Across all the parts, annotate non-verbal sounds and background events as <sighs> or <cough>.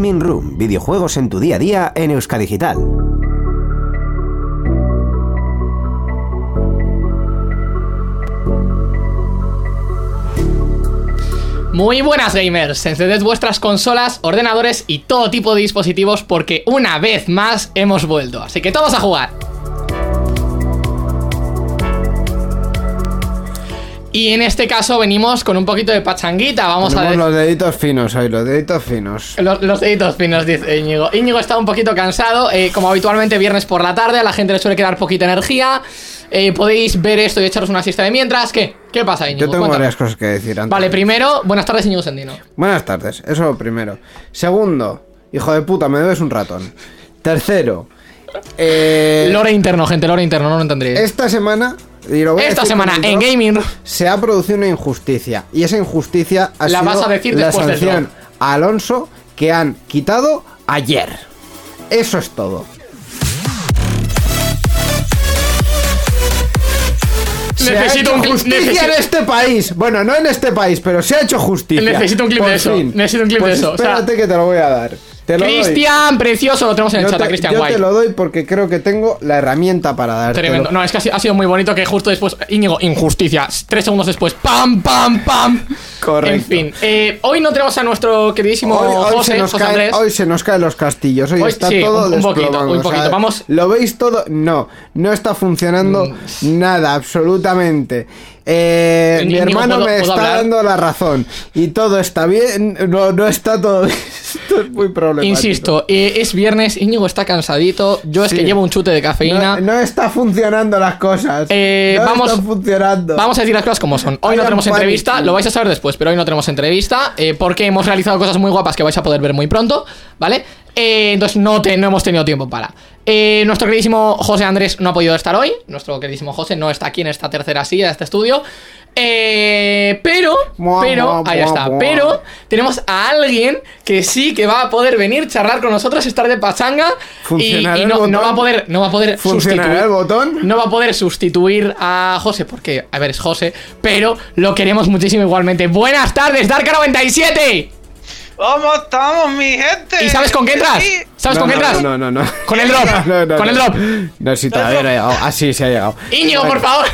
Gaming Room, videojuegos en tu día a día en Euskadigital. Muy buenas gamers, encended vuestras consolas, ordenadores y todo tipo de dispositivos porque una vez más hemos vuelto, así que todos a jugar. Y en este caso venimos con un poquito de pachanguita, vamos a ver. los deditos finos hoy, los deditos finos. Los, los deditos finos, dice Íñigo. Íñigo está un poquito cansado, eh, como habitualmente viernes por la tarde, a la gente le suele quedar poquita energía. Eh, podéis ver esto y echaros una siesta de mientras. ¿Qué? ¿Qué pasa, Íñigo? Yo tengo Cuéntame. varias cosas que decir antes. Vale, primero, buenas tardes, Íñigo Sendino. Buenas tardes, eso primero. Segundo, hijo de puta, me debes un ratón. Tercero, eh, Lore interno, gente, lore interno, no lo entendréis. esta semana. Esta semana en Gaming Se ha producido una injusticia. Y esa injusticia ha La sido vas a decir la después sanción a Alonso que han quitado ayer. Eso es todo. Se ha Necesito hecho un clip- justicia necesito- en este país. Bueno, no en este país, pero se ha hecho justicia. Necesito un clip Por de eso, fin. necesito un clip Pues de eso, o sea- Espérate que te lo voy a dar. Te lo doy. Cristian, precioso, lo tenemos en el chat, a te, Cristian yo White. te lo doy porque creo que tengo la herramienta para darte. Tremendo. No, es que ha sido, ha sido muy bonito que justo después, Íñigo, injusticia. Tres segundos después, ¡pam, pam, pam! Correcto. En fin, eh, hoy no tenemos a nuestro queridísimo Hoy, hoy José, se nos José caen, Andrés. hoy se nos caen los castillos. Hoy, Hoy está sí, todo un- un poquito, un o sea, poquito. Vamos- ¿Lo veis todo? No, no está funcionando Mm. nada, absolutamente. Eh, mi hermano ¿puedo- me está hablar? dando la razón. Y todo está bien. No, no está todo bien. <laughs> Esto es muy problemático. Insisto, eh, es viernes, Íñigo está cansadito. Yo es Sí. que llevo un chute de cafeína. No, no está funcionando las cosas. Eh, no vamos- están funcionando. Vamos a decir las cosas como son. Hoy no tenemos pánico. entrevista, lo vais a saber después, pero hoy no tenemos entrevista eh, porque hemos realizado cosas muy guapas que vais a poder ver muy pronto, ¿vale? Entonces no, te- no hemos tenido tiempo para. Eh, nuestro queridísimo José Andrés no ha podido estar hoy. Nuestro queridísimo José no está aquí en esta tercera silla de este estudio. Eh, pero, Mua, pero, mua, ahí mua, está. Pero tenemos a alguien que sí que va a poder venir, charlar con nosotros, estar de pachanga y, ¿Funcionará y el no, va a poder, no va a poder ¿Funcionará sustituir- el botón? no va a poder sustituir a José, porque, a ver, es José, pero lo queremos muchísimo igualmente. Buenas tardes, Darka97. ¿Cómo estamos, mi gente? ¿Y sabes con qué entras? ¿Sabes No, con qué no, entras? No, no, no. Con el <laughs> drop, No, no, con el drop. No, si todavía no ha llegado. Ah, sí, se ha llegado. Íñigo, por favor.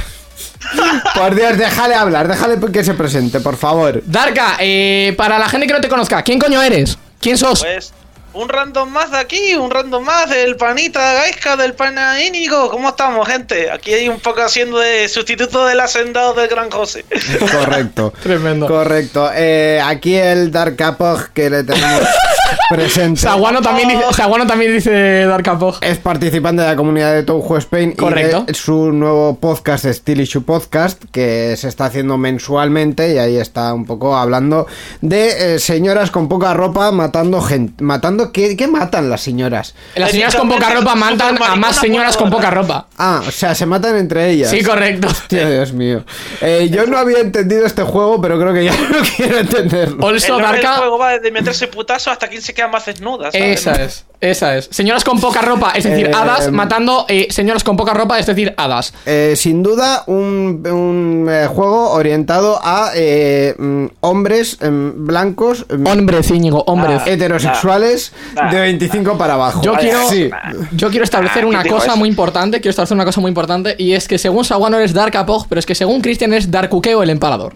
Por Dios, déjale hablar, déjale que se presente, por favor. Darka, eh, para la gente que no te conozca, ¿quién coño eres? ¿Quién sos? Pues un random más de aquí, un random más del panita Gaisca, del pana Íñigo. ¿Cómo estamos, gente? Aquí hay un poco haciendo de sustituto del hacendado del gran José. <laughs> Correcto. Tremendo. Correcto. Eh, aquí el Dark Apog que le tenemos <laughs> presente. Saguano también dice, Saguano también dice Darka Pog. Es participante de la comunidad de Touhou Spain Correcto. y de su nuevo podcast Still Issue Podcast que se está haciendo mensualmente y ahí está un poco hablando de eh, señoras con poca ropa matando gente, matando ¿qué, qué matan las señoras? Las señoras con poca ropa matan a más señoras con poca ropa. Ah, o sea, se matan entre ellas. Sí, correcto. Dios mío. Eh, yo no había entendido este juego, pero creo que ya <laughs> no quiero entenderlo. Also, el Darka. juego va de meterse putazo hasta quien se queda más desnuda. ¿sabes? Esa es, esa es. Señoras con poca ropa, es decir, Eh, hadas, matando eh, señoras con poca ropa, es decir, hadas. Eh, sin duda, un, un, eh, juego orientado a eh, mm, hombres em, blancos em, Hombres, Íñigo, hombres. Ah. heterosexuales Ah. de 25 para abajo. Yo quiero, Sí. yo quiero establecer Ah, una ¿quién dijo cosa eso? muy importante, quiero establecer una cosa muy importante, y es que según Saguano eres Dark Apog, pero es que según Christian es Darkukeo el empalador.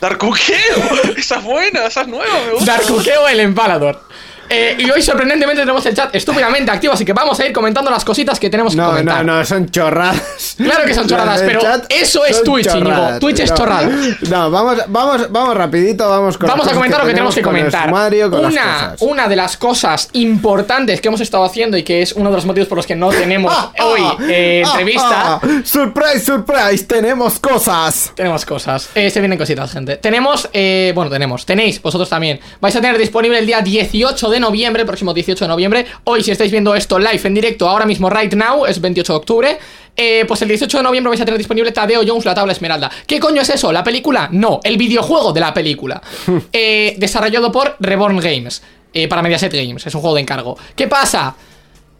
Darkuqueo. <laughs> esa es buena, esa es nueva, me gusta. Darkukeo el empalador. Eh, y hoy sorprendentemente tenemos el chat estúpidamente activo, así que vamos a ir comentando las cositas que tenemos que No, comentar. no, no, son chorradas. Claro que son chorradas, <laughs> pero eso es Twitch, Íñigo. Twitch es No, chorrada. No, vamos, vamos, vamos rapidito, vamos con Vamos a comentar lo que tenemos que comentar. sumario, una, una de las cosas importantes que hemos estado haciendo y que es uno de los motivos por los que no tenemos <laughs> Ah, hoy ah, eh, ah, entrevista. surprise, surprise, tenemos cosas. Tenemos cosas. Eh, se vienen cositas, gente. Tenemos, eh, bueno, tenemos, tenéis, vosotros también. Vais a tener disponible el día 18 de noviembre, próximo 18 de noviembre. Hoy, si estáis viendo esto live en directo, ahora mismo, right now, es 28 de octubre. eh, pues el 18 de noviembre vais a tener disponible Tadeo Jones, la tabla esmeralda. ¿Qué coño es eso? ¿La película? No, el videojuego de la película. <laughs> Eh, desarrollado por Reborn Games. eh, para Mediaset Games, es un juego de encargo. ¿Qué pasa?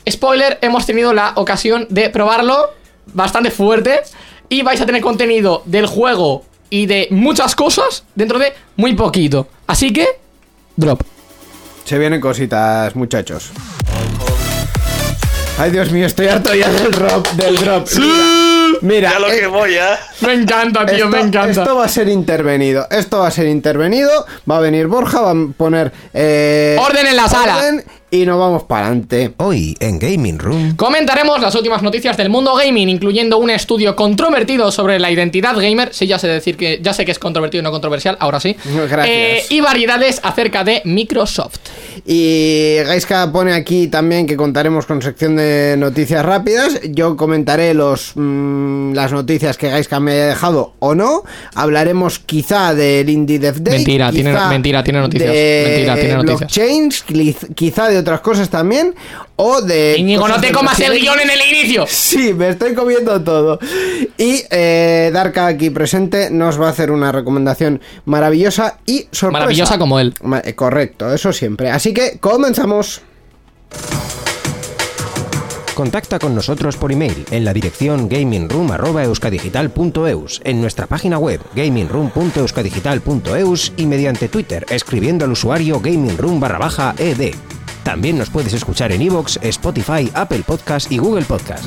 Spoiler, hemos tenido la ocasión de probarlo bastante fuerte y vais a tener contenido del juego y de muchas cosas dentro de muy poquito. Así que, drop. Se vienen cositas, muchachos. Ay, Dios mío, estoy harto ya del drop. Del drop. Mira, Ya lo eh, que voy, ¿eh? Me encanta, tío, esto, me encanta. esto va a ser intervenido. Esto va a ser intervenido. Va a venir Borja, va a poner. eh, Orden en la sala. Y nos vamos para adelante. Hoy en Gaming Room. Comentaremos las últimas noticias del mundo gaming, incluyendo un estudio controvertido sobre la identidad gamer. Sí, ya sé decir que ya sé que es controvertido y no controversial, ahora sí. <laughs> Gracias. Eh, y variedades acerca de Microsoft. Y Gaiska pone aquí también que contaremos con sección de noticias rápidas. Yo comentaré los mm, las noticias que Gaiska me haya dejado o no. Hablaremos quizá del Indie Dev Day. Mentira, tiene- mentira, tiene noticias. de Mentira, tiene noticias. blockchains, quiz- quizá de otras cosas también. O de. Íñigo, no te comas el guion en el inicio. Sí, me estoy comiendo todo. Y eh, Darka aquí presente nos va a hacer una recomendación maravillosa y sorpresa. Maravillosa como él. Eh, Correcto, eso siempre. Así que comenzamos. Contacta con nosotros por email en la dirección gamingroom.euskadigital.eus, en nuestra página web gamingroom.euskadigital.eus y mediante Twitter escribiendo al usuario gamingroom barra baja ed. También nos puedes escuchar en iVoox, Spotify, Apple Podcast y Google Podcast.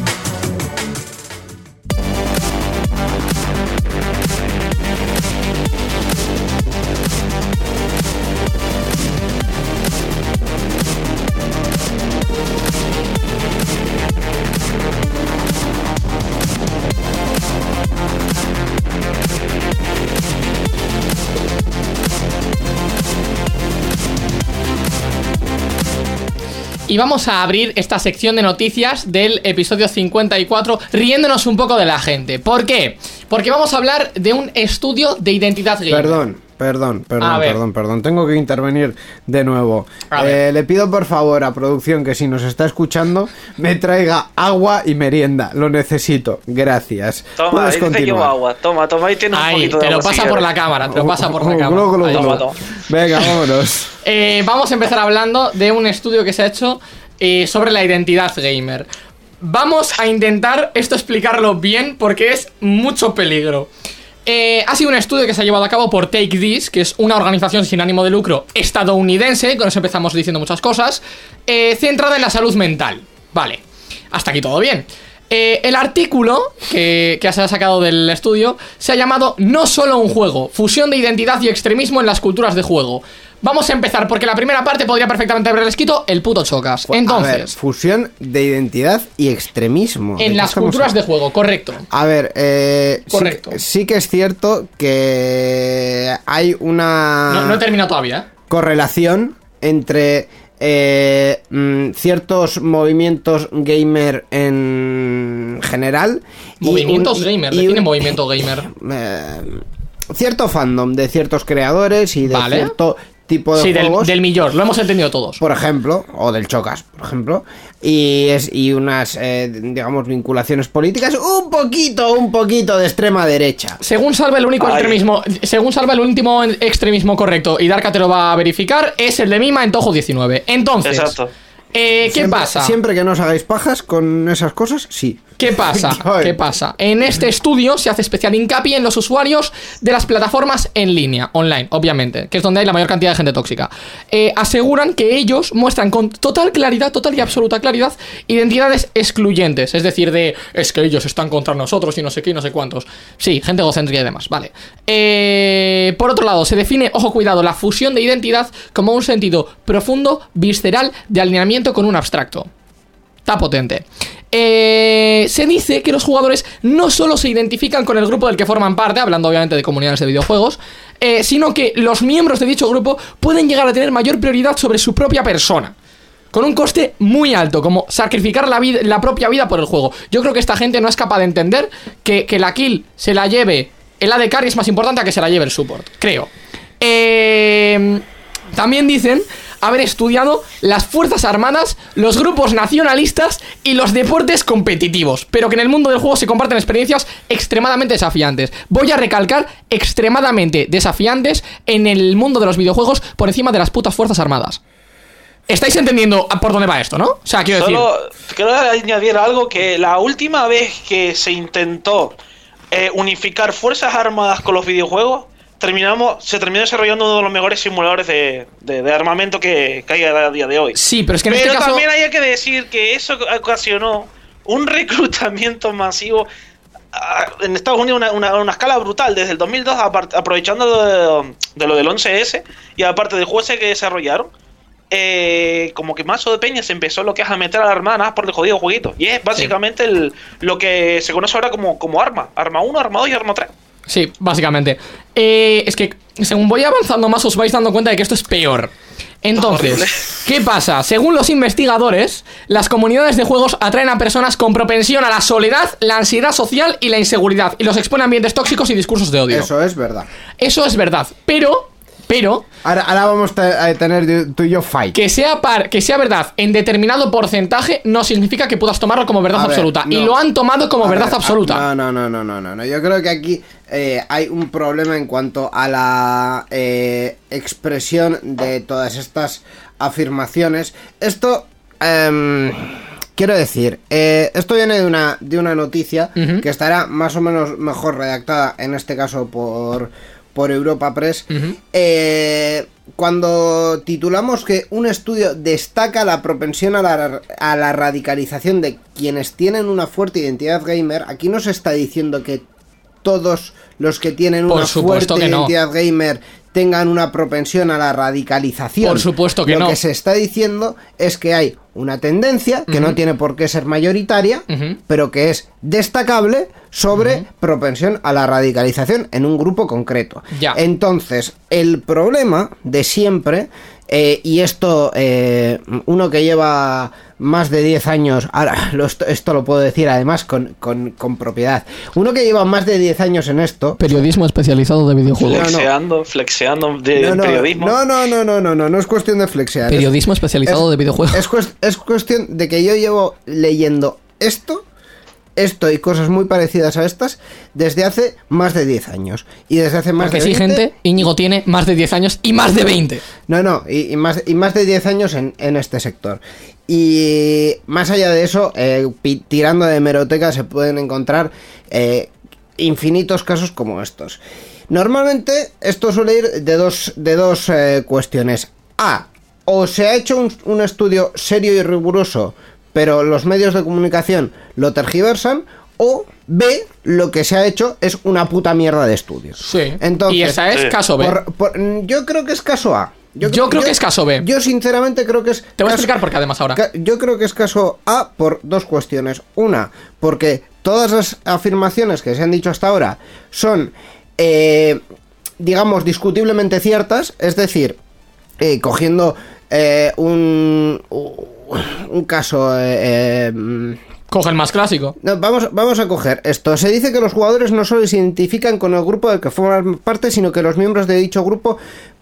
Y vamos a abrir esta sección de noticias del episodio 54 riéndonos un poco de la gente. ¿Por qué? Porque vamos a hablar de un estudio de identidad gamer. Perdón, perdón, perdón, perdón, perdón. Tengo que intervenir de nuevo. Eh, le pido por favor a producción que si nos está escuchando me traiga agua y merienda. Lo necesito. Gracias. Toma, Puedes ahí te llevo agua. Toma, toma, ahí tienes un poquito de te lo agua. si pasa por la cámara, te lo pasa por la cámara. Venga, vámonos. <laughs> Eh, vamos a empezar hablando de un estudio que se ha hecho eh, sobre la identidad gamer. Vamos a intentar esto explicarlo bien porque es mucho peligro. Eh, ha sido un estudio que se ha llevado a cabo por Take This, que es una organización sin ánimo de lucro estadounidense, con eso empezamos diciendo muchas cosas, eh, centrada en la salud mental. Vale, hasta aquí todo bien. Eh, el artículo que, que se ha sacado del estudio se ha llamado No solo un juego, fusión de identidad y extremismo en las culturas de juego. Vamos a empezar porque la primera parte podría perfectamente haberle escrito el puto chocas. A ver, Entonces, fusión de identidad y extremismo. ¿De en las culturas de juego, correcto. A ver, eh, Correcto. Sí, que es cierto que hay una No, no he terminado todavía. ¿eh? correlación entre eh, mm, ciertos movimientos gamer en general. y Movimientos un- gamer, y define un- movimiento gamer. <laughs> eh, cierto fandom de ciertos creadores y de Vale. cierto tipo de Sí, del, del millor, lo hemos entendido todos. por ejemplo, o del Chocas, por ejemplo, y es y unas eh, digamos vinculaciones políticas un poquito, un poquito de extrema derecha. Según salva el único Ay. extremismo, según salva el último extremismo correcto, y Darka te lo va a verificar, es el de Mima en Tojo 19. Entonces, Exacto. Eh, ¿qué Siempre- pasa? Siempre que no os hagáis pajas con esas cosas, sí. ¿Qué <laughs> pasa? ¿Qué pasa? En este estudio se hace especial hincapié en los usuarios de las plataformas en línea, online, obviamente, que es donde hay la mayor cantidad de gente tóxica. Eh, aseguran que ellos muestran con total claridad, total y absoluta claridad, identidades excluyentes, es decir, de es que ellos están contra nosotros y no sé qué y no sé cuántos. Sí, gente egocéntrica y demás, vale. Eh, por otro lado, se define, ojo cuidado, la fusión de identidad como un sentido profundo, visceral, de alineamiento con un abstracto. Está potente. Eh, se dice que los jugadores no solo se identifican con el grupo del que forman parte, hablando obviamente de comunidades de videojuegos, eh, sino que los miembros de dicho grupo pueden llegar a tener mayor prioridad sobre su propia persona. Con un coste muy alto, como sacrificar la, la propia vida por el juego. Yo creo que esta gente no es capaz de entender que, que la kill se la lleve el AD carry es más importante a que se la lleve el support. Creo. Eh, también dicen haber estudiado las Fuerzas Armadas, los grupos nacionalistas y los deportes competitivos, pero que en el mundo del juego se comparten experiencias extremadamente desafiantes. Voy a recalcar extremadamente desafiantes en el mundo de los videojuegos por encima de las putas Fuerzas Armadas. ¿Estáis entendiendo por dónde va esto, no? O sea, quiero decir... Solo quiero añadir algo que la última vez que se intentó eh, unificar Fuerzas Armadas con los videojuegos terminamos, se terminó desarrollando uno de los mejores simuladores de, de- de armamento que, que hay a día de hoy. Sí, pero es que en Pero este caso. también hay que decir que eso ocasionó un <laughs> reclutamiento masivo ah, en Estados Unidos una, una, una escala brutal desde el 2002 apart- aprovechando de, de lo del 11S y aparte del juego ese que desarrollaron eh, como que mazo de peña se empezó lo que es a meter a la hermana por el jodido jueguito y es básicamente el, lo que se conoce ahora como, como arma arma 1, arma 2 y arma 3 Sí, básicamente. Eh, es que según voy avanzando más os vais dando cuenta de que esto es peor. Entonces, ¿qué pasa? Según los investigadores, las comunidades de juegos atraen a personas con propensión a la soledad, la ansiedad social y la inseguridad y los expone a ambientes tóxicos y discursos de odio. Eso es verdad. Eso es verdad, pero, pero, Ahora, ahora vamos a a tener tú y yo fight. que sea, par, que sea verdad en determinado porcentaje no significa que puedas tomarlo como verdad A ver, absoluta. Y lo han tomado como A verdad ver, absoluta. ah, No, no, no, no, no, no. Yo creo que aquí eh, hay un problema en cuanto a la eh, expresión de todas estas afirmaciones. Esto, em, quiero decir, eh, esto viene de una, de una noticia que estará más o menos mejor redactada, en este caso por, por Europa Press. Eh, cuando titulamos que un estudio destaca la propensión a la, a la radicalización de quienes tienen una fuerte identidad gamer, aquí no se está diciendo que todos los que tienen Por una fuerte no. identidad gamer tengan una propensión a la radicalización. Por supuesto que Lo no. que se está diciendo es que hay una tendencia que no tiene por qué ser mayoritaria, pero que es destacable sobre propensión a la radicalización en un grupo concreto. Ya. Entonces, el problema de siempre, eh, y esto, eh, uno que lleva más de 10 años, ahora <laughs> lo- esto, esto lo puedo decir además con, con- con propiedad, uno que lleva más de 10 años en esto... Periodismo especializado de videojuegos. no. flexeando flexeando de No, no, periodismo no, no, no, no, no, no, no es cuestión de flexear. es- Periodismo especializado es- de videojuegos. Es, es cuestión de que yo llevo leyendo esto, esto y cosas muy parecidas a estas desde hace más de 10 años. Y desde hace más Porque de sí, 20, gente, Íñigo tiene más de 10 años y más de 20. No, no, y, y más, y más de 10 años en, en este sector. Y más allá de eso, eh, tirando de hemeroteca se pueden encontrar eh, infinitos casos como estos. Normalmente esto suele ir de dos, de dos eh, cuestiones. A, o se ha hecho un, un estudio serio y riguroso, pero los medios de comunicación lo tergiversan. O B, lo que se ha hecho es una puta mierda de estudios. Sí. Entonces, y esa es caso B. por- por- yo creo que es caso A. Yo creo que es caso B. Yo sinceramente creo que es... Te voy a explicar por qué además ahora. Yo creo que es caso A por dos cuestiones. Una, porque todas las afirmaciones que se han dicho hasta ahora son, eh, digamos, discutiblemente ciertas. Es decir, eh, cogiendo eh, un, <sighs> un caso... eh, eh, mm, Coge el más clásico. no, vamos, vamos a coger esto. Se dice que los jugadores no solo se identifican con el grupo del que forman parte, sino que los miembros de dicho grupo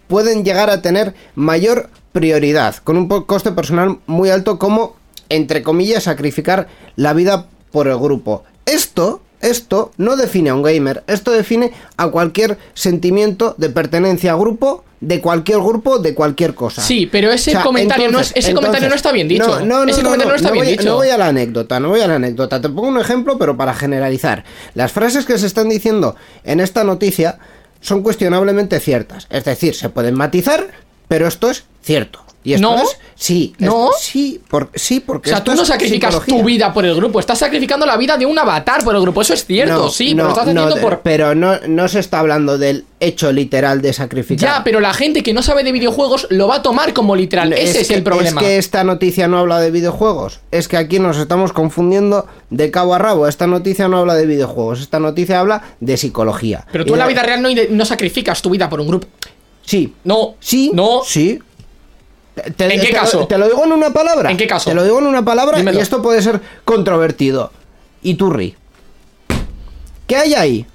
pueden llegar a tener mayor prioridad, con un coste personal muy alto, como, entre comillas, sacrificar la vida por el grupo. Esto, esto no define a un gamer, esto define a cualquier sentimiento de pertenencia a grupo, de cualquier grupo, de cualquier cosa. Sí, pero ese comentario no es- ese comentario no está bien dicho. No, no, no, Ese no, comentario no está bien voy, dicho. No voy a la anécdota, no voy a la anécdota. Te pongo un ejemplo, pero para generalizar. Las frases que se están diciendo en esta noticia son cuestionablemente ciertas. Es decir, se pueden matizar, pero esto es cierto. Y esto No. es. Sí, No. sí, por- sí, O porque. sea, esto tú no sacrificas psicología. tu vida por el grupo, estás sacrificando la vida de un avatar por el grupo. Eso es cierto, No, sí, no, pero lo estás no, haciendo por. Pero no, no se está hablando del hecho literal de sacrificar. Ya, pero la gente que no sabe de videojuegos lo va a tomar como literal. Ese es, que- el problema. Es que esta noticia no habla de videojuegos. Es que aquí nos estamos confundiendo de cabo a rabo. Esta noticia no habla de videojuegos. Esta noticia habla de psicología. Pero Y tú en la vida real no, no sacrificas tu vida por un grupo. Sí. No. Sí. No. Sí. Te- ¿En qué te lo- caso? Te lo digo en una palabra. ¿En qué caso? Te lo digo en una palabra Dímelo. y esto puede ser controvertido. Iturri. ¿Qué hay ahí?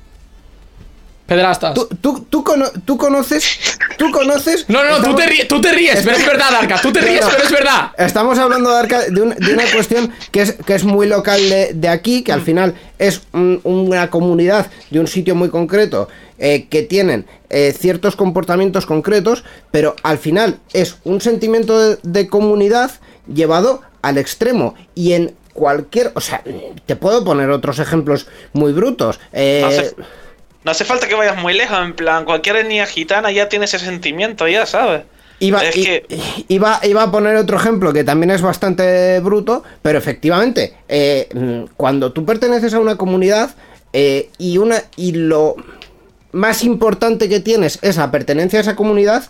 Pedrastas. ¿Tú, tú, tú, cono- tú conoces? ¿Tú conoces? No, no, no, tú te, ríes, tú te ríes, pero es verdad, Arca. Tú te ríes, pero es verdad. Estamos hablando de, Arca- de, un- de una cuestión que es, que es muy local de, de aquí, que al final es un- una comunidad de un sitio muy concreto, eh, que tienen eh, ciertos comportamientos concretos, pero al final es un sentimiento de, de comunidad llevado al extremo y en cualquier... O sea, te puedo poner otros ejemplos muy brutos. eh, Hace- No hace falta que vayas muy lejos, en plan, cualquier etnia gitana ya tiene ese sentimiento, ya, ¿sabes? Iba, Es i- que- iba, iba a poner otro ejemplo que también es bastante bruto, pero efectivamente, eh, mm, cuando tú perteneces a una comunidad eh, y, una, y lo más importante que tienes es la pertenencia a esa comunidad,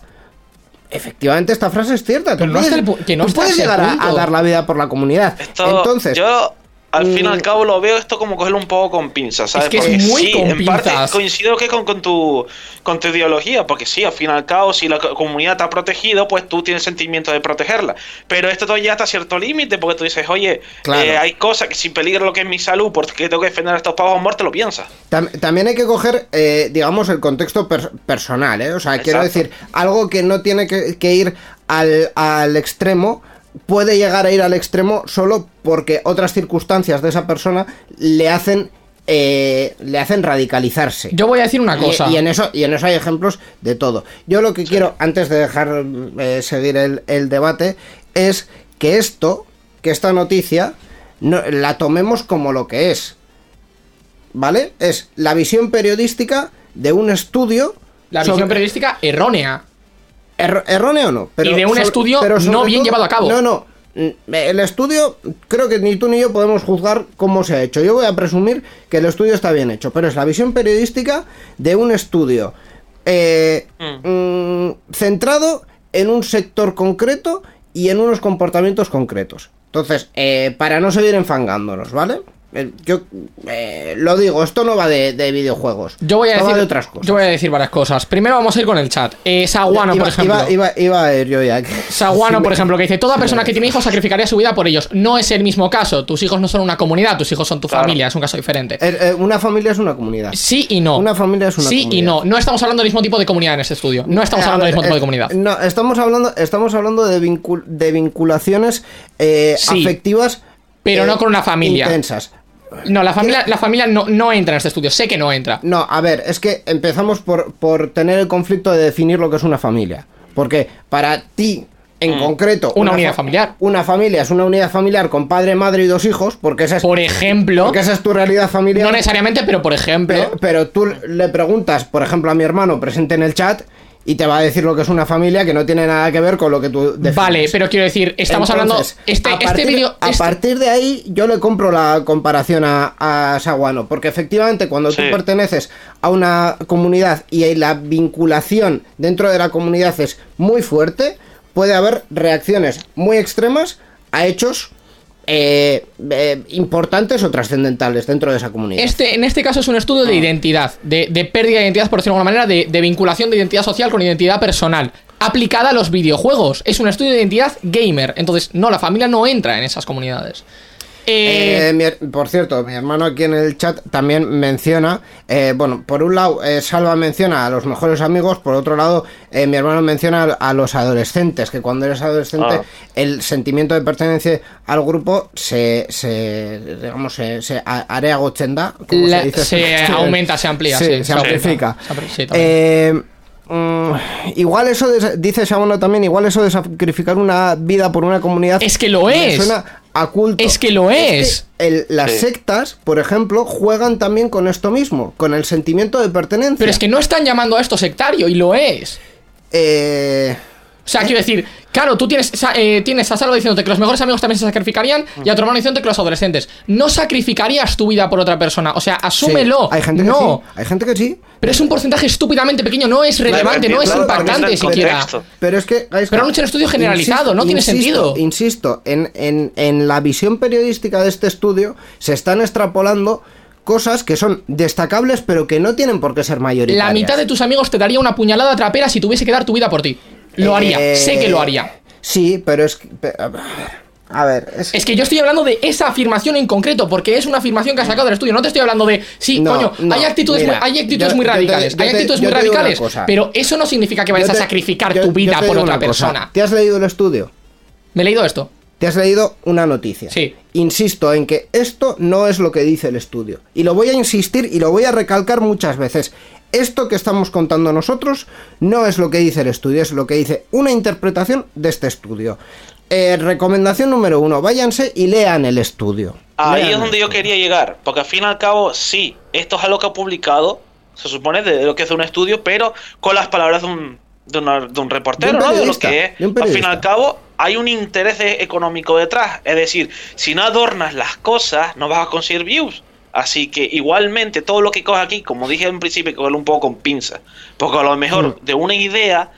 efectivamente esta frase es cierta. Pero tú no puedes, el que no tú puedes llegar a, dar la vida por la comunidad. Esto, Entonces, yo al fin y al mm, cabo lo veo esto como cogerlo un poco con pinzas, ¿sabes? Es que es Porque muy sí, con en parte pinzas. coincido que con, con tu con tu ideología, porque sí, al fin y al cabo, si la co- comunidad te ha protegido, pues tú tienes sentimiento de protegerla. Pero esto todo ya hasta cierto límite, porque tú dices, oye, Claro. eh, hay cosas que si peligra lo que es mi salud, porque tengo que defender a estos pavos a muerte, lo piensas. Tam- también hay que coger, eh, digamos, el contexto per- personal, ¿eh? O sea, quiero decir, algo que no tiene que, que ir al, al extremo, puede llegar a ir al extremo solo porque otras circunstancias de esa persona le hacen, eh, le hacen radicalizarse. Yo voy a decir una cosa. Y, en eso, y en eso hay ejemplos de todo. Yo lo que quiero, antes de dejar eh, seguir el, el debate, es que esto, que esta noticia, no, la tomemos como lo que es. ¿Vale? Es la visión periodística de un estudio. La visión sobre- periodística errónea. Err- erróneo o no. Pero Y de un sobre- estudio pero no bien llevado a cabo. No, no. Mm, El estudio, creo que ni tú ni yo podemos juzgar cómo se ha hecho. Yo voy a presumir que el estudio está bien hecho, pero es la visión periodística de un estudio eh, mm, centrado en un sector concreto y en unos comportamientos concretos. Entonces, eh, para no seguir enfangándonos, ¿vale? Yo eh, lo digo, esto no va de, de videojuegos. Yo voy a decir de otras cosas. Yo voy a decir varias cosas. Primero vamos a ir con el chat. Eh, Saguano, iba, por ejemplo. Iba, iba- iba a ir yo ya. Saguano, <laughs> por ejemplo, que dice, toda persona que tiene hijos sacrificaría su vida por ellos. No es el mismo caso. Tus hijos no son una comunidad, tus hijos son tu Claro. familia, es un caso diferente. Eh, eh, una familia es una comunidad. Sí y no. Una familia es una Sí y no. No estamos hablando del mismo tipo de comunidad en este estudio. No estamos Eh, hablando del mismo tipo de comunidad. No, estamos hablando, estamos hablando de, vincul- de vinculaciones Sí, afectivas. pero no con una familia. Intensas. No, la familia, la familia no, no entra en este estudio. Sé que no entra. No, a ver, es que empezamos por, por tener el conflicto de definir lo que es una familia. Porque para ti, en concreto. Mm. Una unidad fa- familiar. Una familia es una unidad familiar con padre, madre y dos hijos. Porque esa es, Por ejemplo, porque esa es tu realidad familiar. no necesariamente, pero por ejemplo, Pero, pero tú le preguntas, por ejemplo, a mi hermano presente en el chat y te va a decir lo que es una familia que no tiene nada que ver con lo que tú defines. vale, pero quiero decir, estamos Entonces, hablando. Este, a este partir- vídeo. A este- partir de ahí, yo le compro la comparación a, a Saguano. Porque efectivamente, cuando tú Sí. perteneces a una comunidad y la vinculación dentro de la comunidad es muy fuerte, puede haber reacciones muy extremas a hechos eh, eh, importantes o trascendentales dentro de esa comunidad. Este, en este caso es un estudio Ah. de identidad, de, de pérdida de identidad, por decirlo de alguna manera, de, de vinculación de identidad social con identidad personal, aplicada a los videojuegos. Es un estudio de identidad gamer. Entonces, no, la familia no entra en esas comunidades. Eh, Eh, mi por cierto, mi hermano aquí en el chat también menciona, eh, bueno, por un lado, eh, Salva menciona a los mejores amigos, por otro lado, mi hermano menciona a, los adolescentes, que cuando eres adolescente, Ah. el sentimiento de pertenencia al grupo se, se digamos, se, se area gochenda, como La- se dice. se <laughs> aumenta, se amplía, Sí, sí, se amplifica. sí, mm, igual eso, de- dice Sabono también, igual eso de sacrificar una vida por una comunidad... Es que lo es. Suena a culto. Es que lo es. que el- las Sí. sectas, por ejemplo, juegan también con esto mismo, con el sentimiento de pertenencia. pero es que no están llamando a esto sectario, y lo es. Eh, O sea, quiero decir, claro, tú tienes, eh, tienes a Salva diciéndote que los mejores amigos también se sacrificarían y a tu hermano diciéndote que los adolescentes. No sacrificarías tu vida por otra persona. O sea, sí, asúmelo. hay gente que no. sí, hay gente que sí. Pero es un porcentaje estúpidamente pequeño, no es relevante, no es claro, impactante es siquiera. Pero es que. Pero han hecho un estudio generalizado, no tiene sentido. Insisto, en, en- en la visión periodística de este estudio se están extrapolando cosas que son destacables, pero que no tienen por qué ser mayoritarias. La mitad de tus amigos te daría una puñalada trapera si tuviese que dar tu vida por ti. Lo haría, Eh, sé que lo haría. Sí, pero es que. A ver, es, Es que yo estoy hablando de esa afirmación en concreto, porque es una afirmación que ha sacado del estudio. No te estoy hablando de, sí, No, coño, no, hay actitudes, mira, muy, hay actitudes yo- muy yo te- radicales. yo hay actitudes muy radicales. Pero eso no significa que vayas a sacrificar tu vida por otra cosa. persona. ¿Te has leído el estudio? ¿Me he leído esto? Te has leído una noticia. Sí. Insisto en que esto no es lo que dice el estudio. Y lo voy a insistir y lo voy a recalcar muchas veces. Esto que estamos contando nosotros no es lo que dice el estudio, es lo que dice una interpretación de este estudio. Eh, recomendación número uno, váyanse y lean el estudio. Ahí Lean es donde yo quería llegar, porque al fin y al cabo, sí, esto es algo que ha publicado se supone, de lo que es un estudio, pero con las palabras de un, de una- de un reportero, De un ¿no? De lo que es. Al fin y al cabo, hay un interés económico detrás. Es decir, si no adornas las cosas, no vas a conseguir views. Así que igualmente todo lo que coge aquí, como dije en principio, cogerlo un poco con pinza. Porque a lo mejor Hmm. de una idea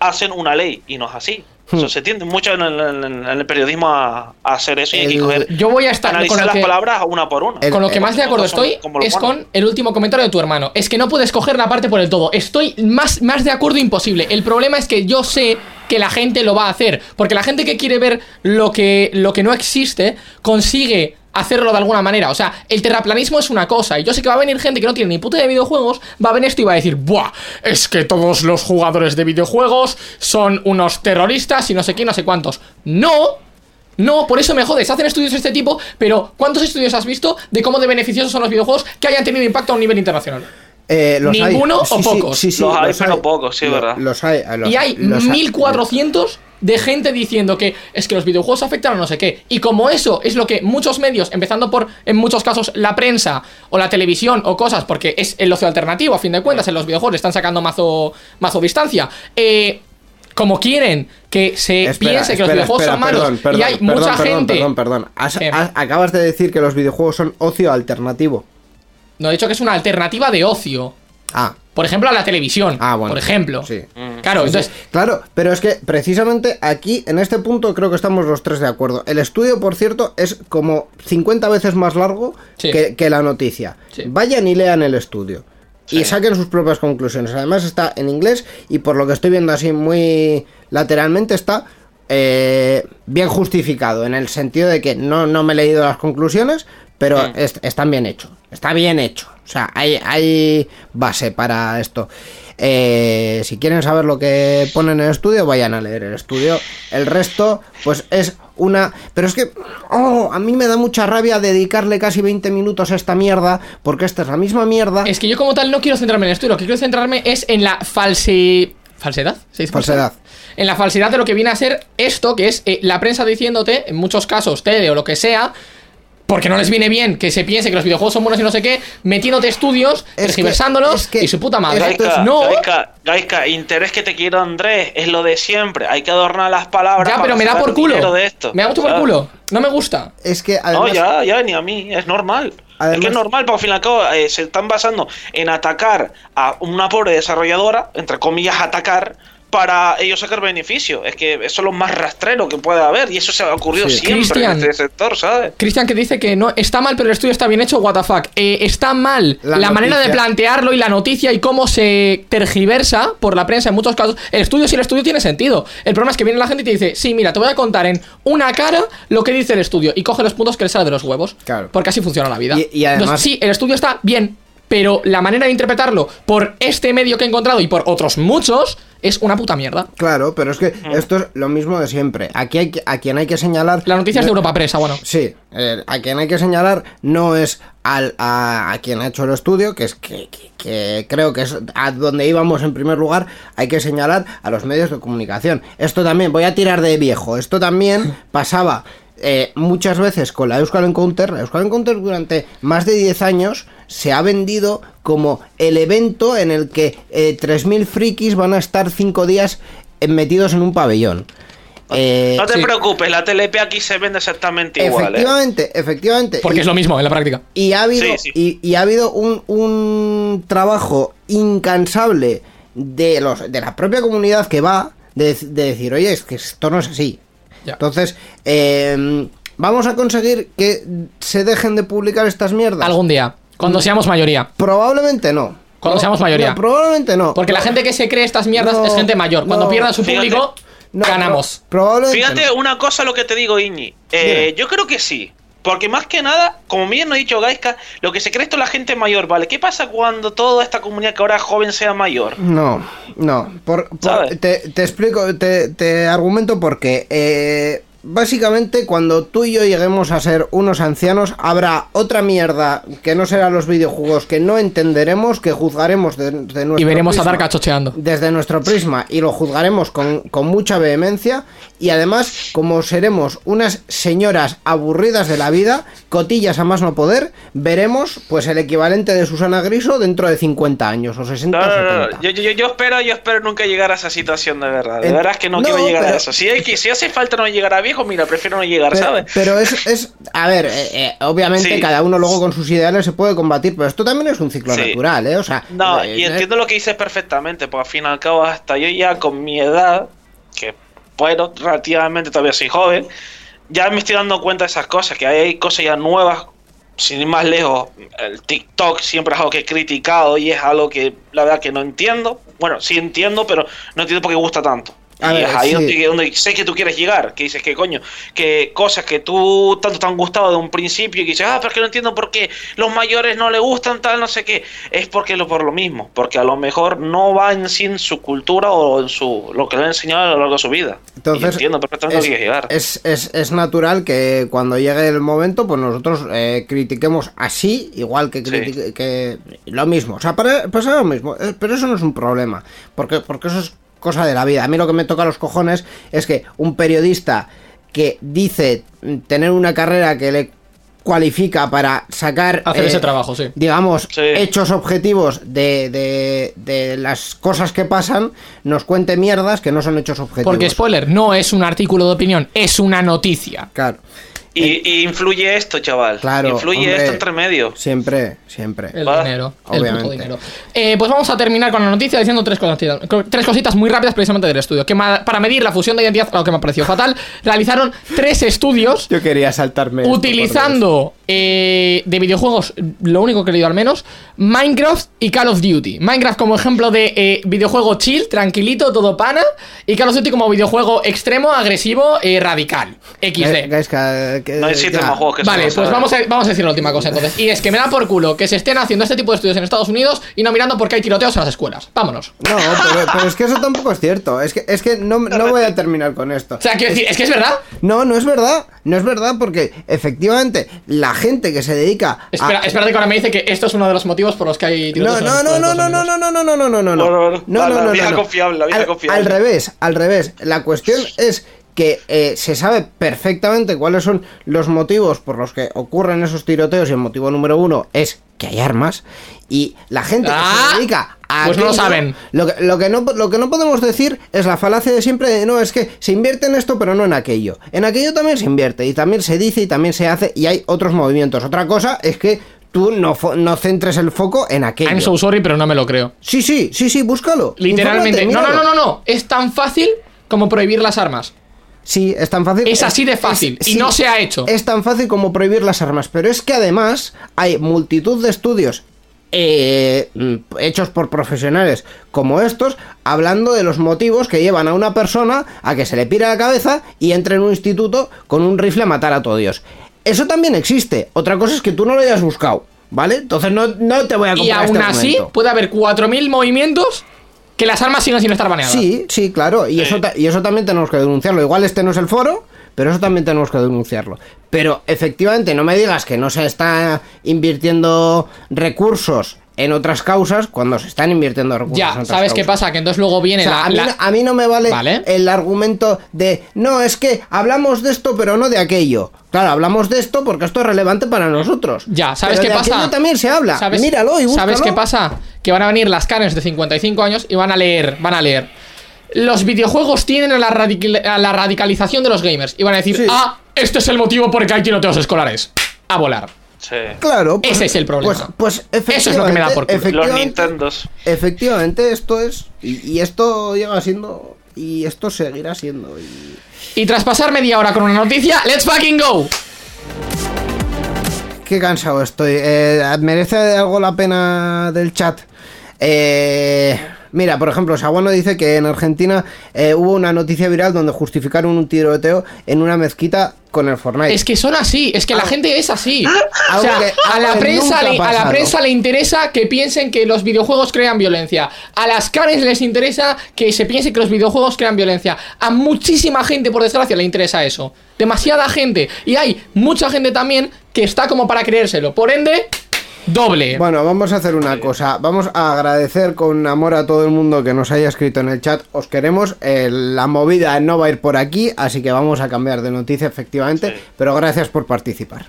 hacen una ley y no es así. Hmm. Eso se tiende mucho en el, en periodismo a, a hacer eso y hay que El- coger, Yo voy a estar con analizar las que, palabras una por una. El- con lo que más de acuerdo estoy es con el último comentario de tu hermano. Es que no puedes coger la parte por el todo. Estoy más, más de acuerdo imposible. El problema es que yo sé que la gente lo va a hacer. Porque la gente que quiere ver lo que, lo que no existe consigue hacerlo de alguna manera. O sea, el terraplanismo es una cosa. Y yo sé que va a venir gente que no tiene ni puta de videojuegos, va a venir esto y va a decir, ¡buah! Es que todos los jugadores de videojuegos son unos terroristas y no sé qué, no sé cuántos. No, no, por eso me jodes, hacen estudios de este tipo, pero ¿cuántos estudios has visto de cómo de beneficiosos son los videojuegos que hayan tenido impacto a un nivel internacional? Eh, los hay. ¿Ninguno o Sí, pocos? Sí, sí, Los hay, pero pocos, sí, verdad. Los hay. eh, los- y hay los 1400 de gente diciendo que es que los videojuegos afectan a no sé qué. Y como eso es lo que muchos medios, empezando por en muchos casos la prensa o la televisión o cosas, porque es el ocio alternativo, a fin de cuentas, en los videojuegos le están sacando mazo, mazo distancia. Eh, como quieren que se Espera, piense que los videojuegos espera, son malos perdón, perdón, y hay perdón, mucha perdón, gente. Perdón, perdón. Has- acabas de decir que los videojuegos son ocio alternativo. No he dicho que es una alternativa de ocio. Ah, Por ejemplo, a la televisión. Ah, bueno. Por ejemplo. sí. Claro, Sí, sí. entonces. Claro, pero es que precisamente aquí, en este punto, creo que estamos los tres de acuerdo. El estudio, por cierto, es como 50 veces más largo Sí. que, que la noticia. Sí. Vayan y lean el estudio. Y Sí. saquen sus propias conclusiones. Además está en inglés y por lo que estoy viendo así muy lateralmente está eh, bien justificado. En el sentido de que no, no me he leído las conclusiones, pero Mm. est- están bien hechos. Está bien hecho. O sea, hay, hay base para esto. Eh, si quieren saber lo que pone en el estudio, vayan a leer el estudio. El resto, pues es una... Pero es que... Oh, a mí me da mucha rabia dedicarle casi 20 minutos a esta mierda, porque esta es la misma mierda. Es que yo, como tal, no quiero centrarme en esto. y Lo que quiero centrarme es en la false... ¿Falsedad? ¿Se dice Falsedad. En la falsedad de lo que viene a ser esto, que es eh, la prensa diciéndote, en muchos casos, tele o lo que sea, porque no les viene bien que se piense que los videojuegos son buenos y no sé qué, metiéndote estudios, Es que- es que- y su puta madre. Gaika, no, Gaika, Gaika, interés que te quiero Andrés, es lo de siempre. Hay que adornar las palabras. ya, para pero me da por culo. De esto, me da mucho por culo. No me gusta. Es que No, además... ya, ya, ni a mí, es normal. es que es normal, porque al fin y al cabo eh, se están basando en atacar a una pobre desarrolladora, entre comillas, atacar, para ellos sacar beneficio. Es que eso es lo más rastrero que puede haber, y eso se ha ocurrido Sí. siempre Cristian. en este sector, ¿sabes? Cristian que dice que no está mal, pero el estudio está bien hecho, what the fuck. Eh, está mal La la, manera de plantearlo y la noticia y cómo se tergiversa por la prensa en muchos casos. El estudio, si el estudio tiene sentido. El problema es que viene la gente y te dice, sí, mira, te voy a contar en una cara lo que dice el estudio y coge los puntos que le sale de los huevos. Claro. Porque así funciona la vida. Y- y además- Entonces, sí, el estudio está bien, pero la manera de interpretarlo por este medio que he encontrado y por otros muchos es una puta mierda. Claro, pero es que esto es lo mismo de siempre. Aquí hay que- a quien hay que señalar... La noticia es de Europa Presa, bueno. Sí, eh, a quien hay que señalar no es al, a, a quien ha hecho el estudio, que es que, que- que creo que es a donde íbamos en primer lugar, hay que señalar a los medios de comunicación. Esto también, voy a tirar de viejo, esto también pasaba eh, muchas veces con la Euskal Encounter. La Euskal Encounter durante más de 10 años se ha vendido como el evento en el que eh, 3.000 frikis van a estar 5 días eh, metidos en un pabellón. Eh, no te sí. preocupes, la TLP aquí se vende exactamente igual. ¿eh? Efectivamente, efectivamente. Porque Y- es lo mismo en la práctica. y ha habido, Sí, sí. Y, y ha habido un, un trabajo incansable de los de la propia comunidad que va de, de decir, oye, es que esto no es así. Entonces, eh, vamos a conseguir que se dejen de publicar estas mierdas. Algún día, cuando seamos mayoría. Probablemente no. Cuando seamos mayoría. no, probablemente no. Porque la gente que se cree estas mierdas No, es gente mayor. Cuando no. pierdan su Fíjate. público, No, ganamos. pro- probablemente Fíjate no. una cosa lo que te digo, Iñi. Eh, yo creo que sí. Porque más que nada, como bien lo ha dicho Gaiska, lo que se cree esto es la gente mayor, ¿vale? ¿Qué pasa cuando toda esta comunidad que ahora es joven sea mayor? No, no. Por, por- ¿Sabes? te, te explico, te, te argumento porque eh, básicamente cuando tú y yo lleguemos a ser unos ancianos, habrá otra mierda que no será los videojuegos que no entenderemos, que juzgaremos de, de nuestro Y veremos a prisma- Dark cachocheando. desde nuestro prisma y lo juzgaremos con, con mucha vehemencia y además como seremos unas señoras aburridas de la vida, cotillas a más no poder, veremos pues el equivalente de Susana Griso dentro de 50 años o 60 No, no, no, 70. no. Yo, yo, yo espero, yo espero nunca llegar a esa situación de verdad. De En- verdad es que no, no, quiero llegar pero- a eso. Si, hay que, si hace falta no llegar a viejo, mira, prefiero no llegar, Pero, ¿sabes? pero es, es, a ver, eh, eh, obviamente Sí. cada uno luego con sus ideales se puede combatir, pero esto también es un ciclo Sí. natural, ¿eh? O sea, No, eh, y entiendo lo que dices perfectamente, porque al fin y al cabo, hasta yo ya con mi edad, que bueno, relativamente todavía soy joven, ya me estoy dando cuenta de esas cosas, que hay cosas ya nuevas, sin ir más lejos, el TikTok siempre es algo que he criticado y es algo que la verdad que no entiendo. Bueno, sí entiendo, pero no entiendo por qué gusta tanto. A y ver, es ahí sí. donde, donde sé que tú quieres llegar, que dices que coño, que cosas que tú tanto te han gustado de un principio y que dices, ah, pero es que no entiendo por qué los mayores no le gustan tal, no sé qué, es porque lo por lo mismo, porque a lo mejor no va en sí en su cultura o en su lo que le han enseñado a lo largo de su vida. Entonces, entiendo perfectamente es, que quieres llegar. es, es- es natural que cuando llegue el momento, pues nosotros eh, critiquemos así, igual que, que lo mismo. O sea, para, pasa lo mismo. eh, Pero eso no es un problema, porque, porque eso es cosa de la vida. A mí lo que me toca los cojones es que un periodista que dice tener una carrera que le cualifica para sacar Hacer eh, ese trabajo, sí. digamos, Sí. hechos objetivos de, de, de las cosas que pasan, nos cuente mierdas que no son hechos objetivos. Porque, spoiler, no es un artículo de opinión, es una noticia. Claro. Y, y influye esto, chaval. Claro, Influye hombre. esto entre medio. Siempre, siempre. El Va, dinero, el obviamente. puto dinero. Eh, pues vamos a terminar con la noticia diciendo tres cositas, tres cositas muy rápidas precisamente del estudio. Que para medir la fusión de identidad, algo que me ha parecido fatal, realizaron tres estudios Yo quería saltarme. esto, utilizando eh, de videojuegos, lo único que he leído al menos, Minecraft y Call of Duty. Minecraft como ejemplo de eh, videojuego chill, tranquilito, todo pana, y Call of Duty como videojuego extremo, agresivo, eh, radical. por XD. que- que- No existen más juegos que Vale, pues vamos a, vamos a decir la última cosa entonces. Y es que me da por culo que se estén haciendo este tipo de estudios en Estados Unidos y no mirando porque hay tiroteos en las escuelas. Vámonos. No, pero, pero es que eso tampoco es cierto. Es que, es que no, no voy a terminar con esto. O sea, quiero decir, es que es verdad. No, no es verdad. No es verdad porque efectivamente la gente que se dedica a... Espera, espérate que ahora me dice que esto es uno de los motivos por los que hay No, tiroteos en no, las no, escuelas no, en no, Estados no, Unidos. no, no, no, no, no, no, no, Bueno, bueno, no, la- no, la no, vieja no. confiable, la vieja al, confiable. al revés, al revés. La cuestión es que eh, se sabe perfectamente cuáles son los motivos por los que ocurren esos tiroteos y el motivo número uno es que hay armas y la gente que Ah, se dedica a pues no lo saben. Lo que, lo, que no, lo que no podemos decir es la falacia de siempre de no, es que se invierte en esto pero no en aquello. En aquello también se invierte y también se dice y también se hace y hay otros movimientos. Otra cosa es que tú no, fo- no centres el foco en aquello. I'm so sorry, pero no me lo creo. Sí, sí, sí, sí, búscalo. Literalmente. No, no, no, no, no. Es tan fácil como prohibir las armas. Sí, es tan fácil. Es así de fácil, y no se ha hecho. Es tan fácil como prohibir las armas, pero es que además hay multitud de estudios eh, hechos por profesionales como estos, hablando de los motivos que llevan a una persona a que se le pire la cabeza y entre en un instituto con un rifle a matar a todo Dios. Eso también existe. Otra cosa es que tú no lo hayas buscado, ¿vale? Entonces no, no te voy a Y comprar aún este así, puede haber 4.000 movimientos que las armas siguen sin estar baneadas. Sí, sí, claro, y, Sí. Eso, y eso también tenemos que denunciarlo. Igual este no es el foro, pero eso también tenemos que denunciarlo. Pero efectivamente, no me digas que no se está invirtiendo recursos en otras causas cuando se están invirtiendo recursos en Ya, otras ¿sabes qué pasa? Que entonces luego viene O sea, la... a, mí, la- no- a mí no me vale, Vale. el argumento de no, es que hablamos de esto pero no de aquello. Claro, hablamos de esto porque esto es relevante para nosotros. Ya, ¿sabes Pero qué de pasa? aquello también se habla. ¿Sabes, Míralo y búscalo. ¿Sabes qué pasa? Que van a venir las Karens de 55 años y van a leer, van a leer. Los videojuegos tienen a la, radical- a la radicalización de los gamers. Y van a decir, Sí. ah, este es el motivo por el que hay tiroteos escolares. A volar. Sí. Claro, pues- Ese es el problema. Pues, pues Eso es lo que me da por culo. Los Nintendos. Efectivamente, esto es. Y, y esto llega siendo. Y esto seguirá siendo. Y... Y tras pasar media hora con una noticia, ¡let's fucking go! Qué cansado estoy. Eh, ¿Merece algo la pena del chat? Eh, Mira, por ejemplo, Saguano dice que en Argentina eh, hubo una noticia viral donde justificaron un tiroteo en una mezquita con el Fortnite. Es que son así, es que la gente es así. O Algo sea, que- a la prensa le, a la prensa le interesa que piensen que los videojuegos crean violencia. A las canes les interesa que se piense que los videojuegos crean violencia. A muchísima gente, por desgracia, le interesa eso. Demasiada gente. Y hay mucha gente también que está como para creérselo. Por ende, doble. Bueno, vamos a hacer una cosa. Vamos a agradecer con amor a todo el mundo que nos haya escrito en el chat. Os queremos. Eh, la movida no va a ir por aquí, así que vamos a cambiar de noticia, efectivamente. Sí. Pero gracias por participar.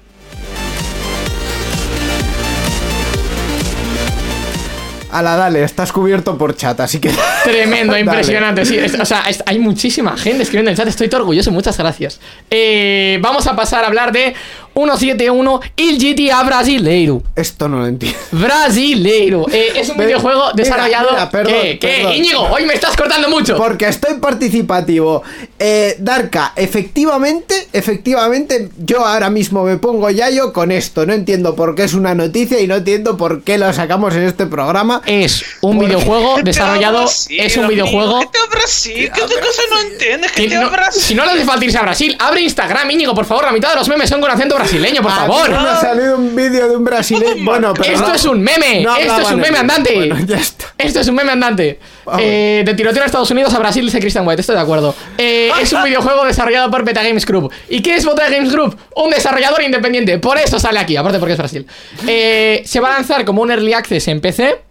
Ala, dale, estás cubierto por chat, así que. <laughs> Tremendo, impresionante. Sí, es- o sea, es- hay muchísima gente escribiendo en el chat. Estoy todo orgulloso. Muchas gracias. Eh, vamos a pasar a hablar de 171 Il GTA Brasileiro. Esto no lo entiendo. Brasileiro. Eh, es un videojuego mira, desarrollado. mira, perdón, ¿Qué? ¿Qué? perdón. Íñigo, hoy me estás cortando mucho. Porque estoy participativo. Eh, Darka, efectivamente, efectivamente, yo ahora mismo me pongo yayo con esto. No entiendo por qué es una noticia y no entiendo por qué lo sacamos en este programa. Es un videojuego GTA desarrollado. Brasil, Es un amigo, videojuego. GTA Brasil, ¿qué otra cosa no entiendes? GTA no- Brasil. si no le hace falta irse a Brasil, abre Instagram, Íñigo, por favor. La mitad de los memes son con acento brasileño, por A favor. me ha salido un vídeo de un brasileño. Bueno, pero Esto no- es un meme. no Esto es un meme andante. Bueno, ya está. Esto es un meme andante. Eh, de tiroteo a Estados Unidos a Brasil, dice Christian White. Estoy de acuerdo. Eh, es un <laughs> videojuego desarrollado por Beta Games Group. ¿Y qué es Beta Games Group? Un desarrollador independiente. Por eso sale aquí, aparte porque es Brasil. Eh, se va a lanzar como un Early Access en PC.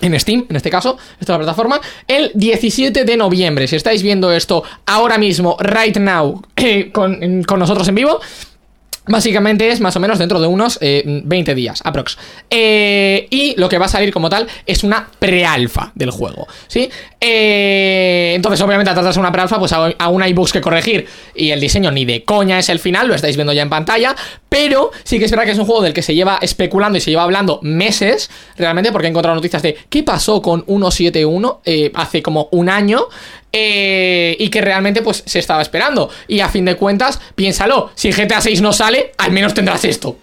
En Steam, en este caso, esta es la plataforma, el 17 de noviembre. Si estáis viendo esto ahora mismo, right now, eh, <clears throat> con, con nosotros en vivo, Básicamente es más o menos dentro de unos eh, 20 días, aprox. Eh, y lo que va a salir como tal es una prealfa del juego, ¿sí? Eh, entonces, obviamente, al tratarse de una prealfa, pues aún hay bugs que corregir. Y el diseño ni de coña es el final, lo estáis viendo ya en pantalla. Pero sí que es verdad que es un juego del que se lleva especulando y se lleva hablando meses, realmente, porque he encontrado noticias de qué pasó con 171 eh, hace como un año. Eh, y que realmente pues se estaba esperando. Y a fin de cuentas, piénsalo, si GTA 6 no sale, al menos tendrás esto.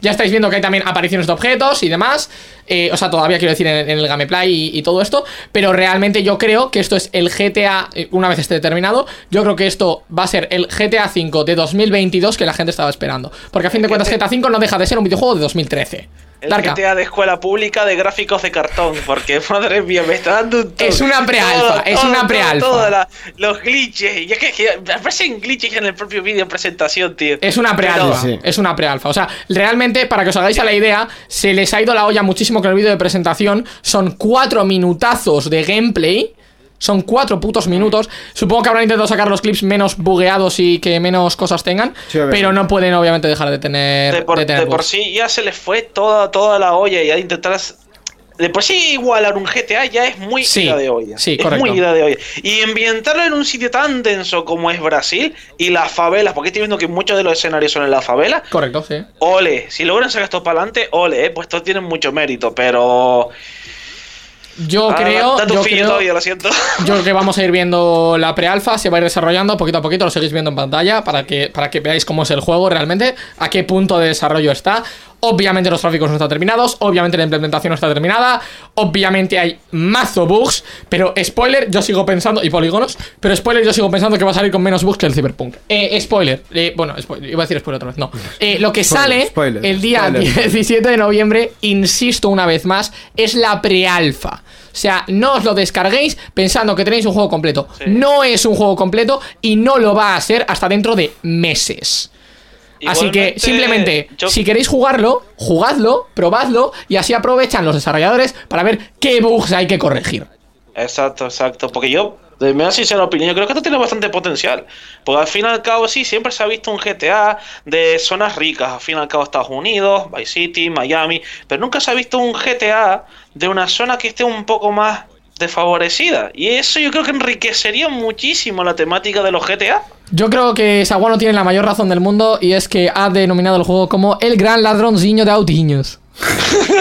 Ya estáis viendo que hay también apariciones de objetos y demás. eh, o sea, todavía quiero decir en, en el gameplay y, y todo esto. Pero realmente yo creo que esto es el GTA, eh, una vez esté terminado, yo creo que esto va a ser el GTA 5 de 2022 que la gente estaba esperando. Porque a fin de cuentas GTA 5 no deja de ser un videojuego de 2013. El Darka. GTA de escuela pública de gráficos de cartón, porque <laughs> madre mía, me está dando un toque. Es una prealfa, es Todo, una prealfa. los glitches, y es que, que aparecen glitches en el propio vídeo presentación, tío. Es una prealfa, Sí, sí. es una prealfa. O sea, realmente, para que os hagáis a la idea, se les ha ido la olla muchísimo con el vídeo de presentación. Son cuatro minutazos de gameplay. Son cuatro putos minutos. Supongo que habrán intentado sacar los clips menos bugueados y que menos cosas tengan. Sí, pero no pueden, obviamente, dejar de tener. de por, de tener de por bugs. sí ya se les fue toda, toda la olla y ya intentar... De por sí igualar un GTA ya es muy Sí, ida de olla. sí, es correcto. muy ida de olla. Y ambientarlo en un sitio tan denso como es Brasil y las favelas, porque estoy viendo que muchos de los escenarios son en las favelas. Correcto, sí. Ole, si logran sacar esto para adelante, ole, eh, pues esto tiene mucho mérito, pero... Yo Ah, creo. da tu Yo creo, todavía, lo siento. <laughs> Yo creo que vamos a ir viendo la prealfa, se va a ir desarrollando poquito a poquito, lo seguís viendo en pantalla para que, para que veáis cómo es el juego realmente, a qué punto de desarrollo está. Obviamente los gráficos no están terminados, obviamente la implementación no está terminada, obviamente hay mazo bugs, pero spoiler, yo sigo pensando, y polígonos, pero spoiler, yo sigo pensando que va a salir con menos bugs que el Cyberpunk. Eh, spoiler, eh, bueno, spoiler, iba a decir spoiler otra vez, no. Eh, lo que Spoiler, sale spoiler, el día spoiler. <laughs> 17 de noviembre, insisto una vez más, es la prealfa. O sea, no os lo descarguéis pensando que tenéis un juego completo. Sí. No es un juego completo y no lo va a ser hasta dentro de meses. Así que simplemente, yo- si queréis jugarlo, jugadlo, probadlo y así aprovechan los desarrolladores para ver qué bugs hay que corregir. Exacto, exacto. Porque yo, de mi sincera opinión, yo creo que esto tiene bastante potencial. Porque al fin y al cabo, sí, siempre se ha visto un GTA de zonas ricas. Al fin y al cabo, Estados Unidos, Vice City, Miami. Pero nunca se ha visto un GTA de una zona que esté un poco más desfavorecida. Y eso yo creo que enriquecería muchísimo la temática de los GTA. Yo creo que Saguano tiene la mayor razón del mundo y es que ha denominado el juego como el gran ladronciño de autiños. <laughs>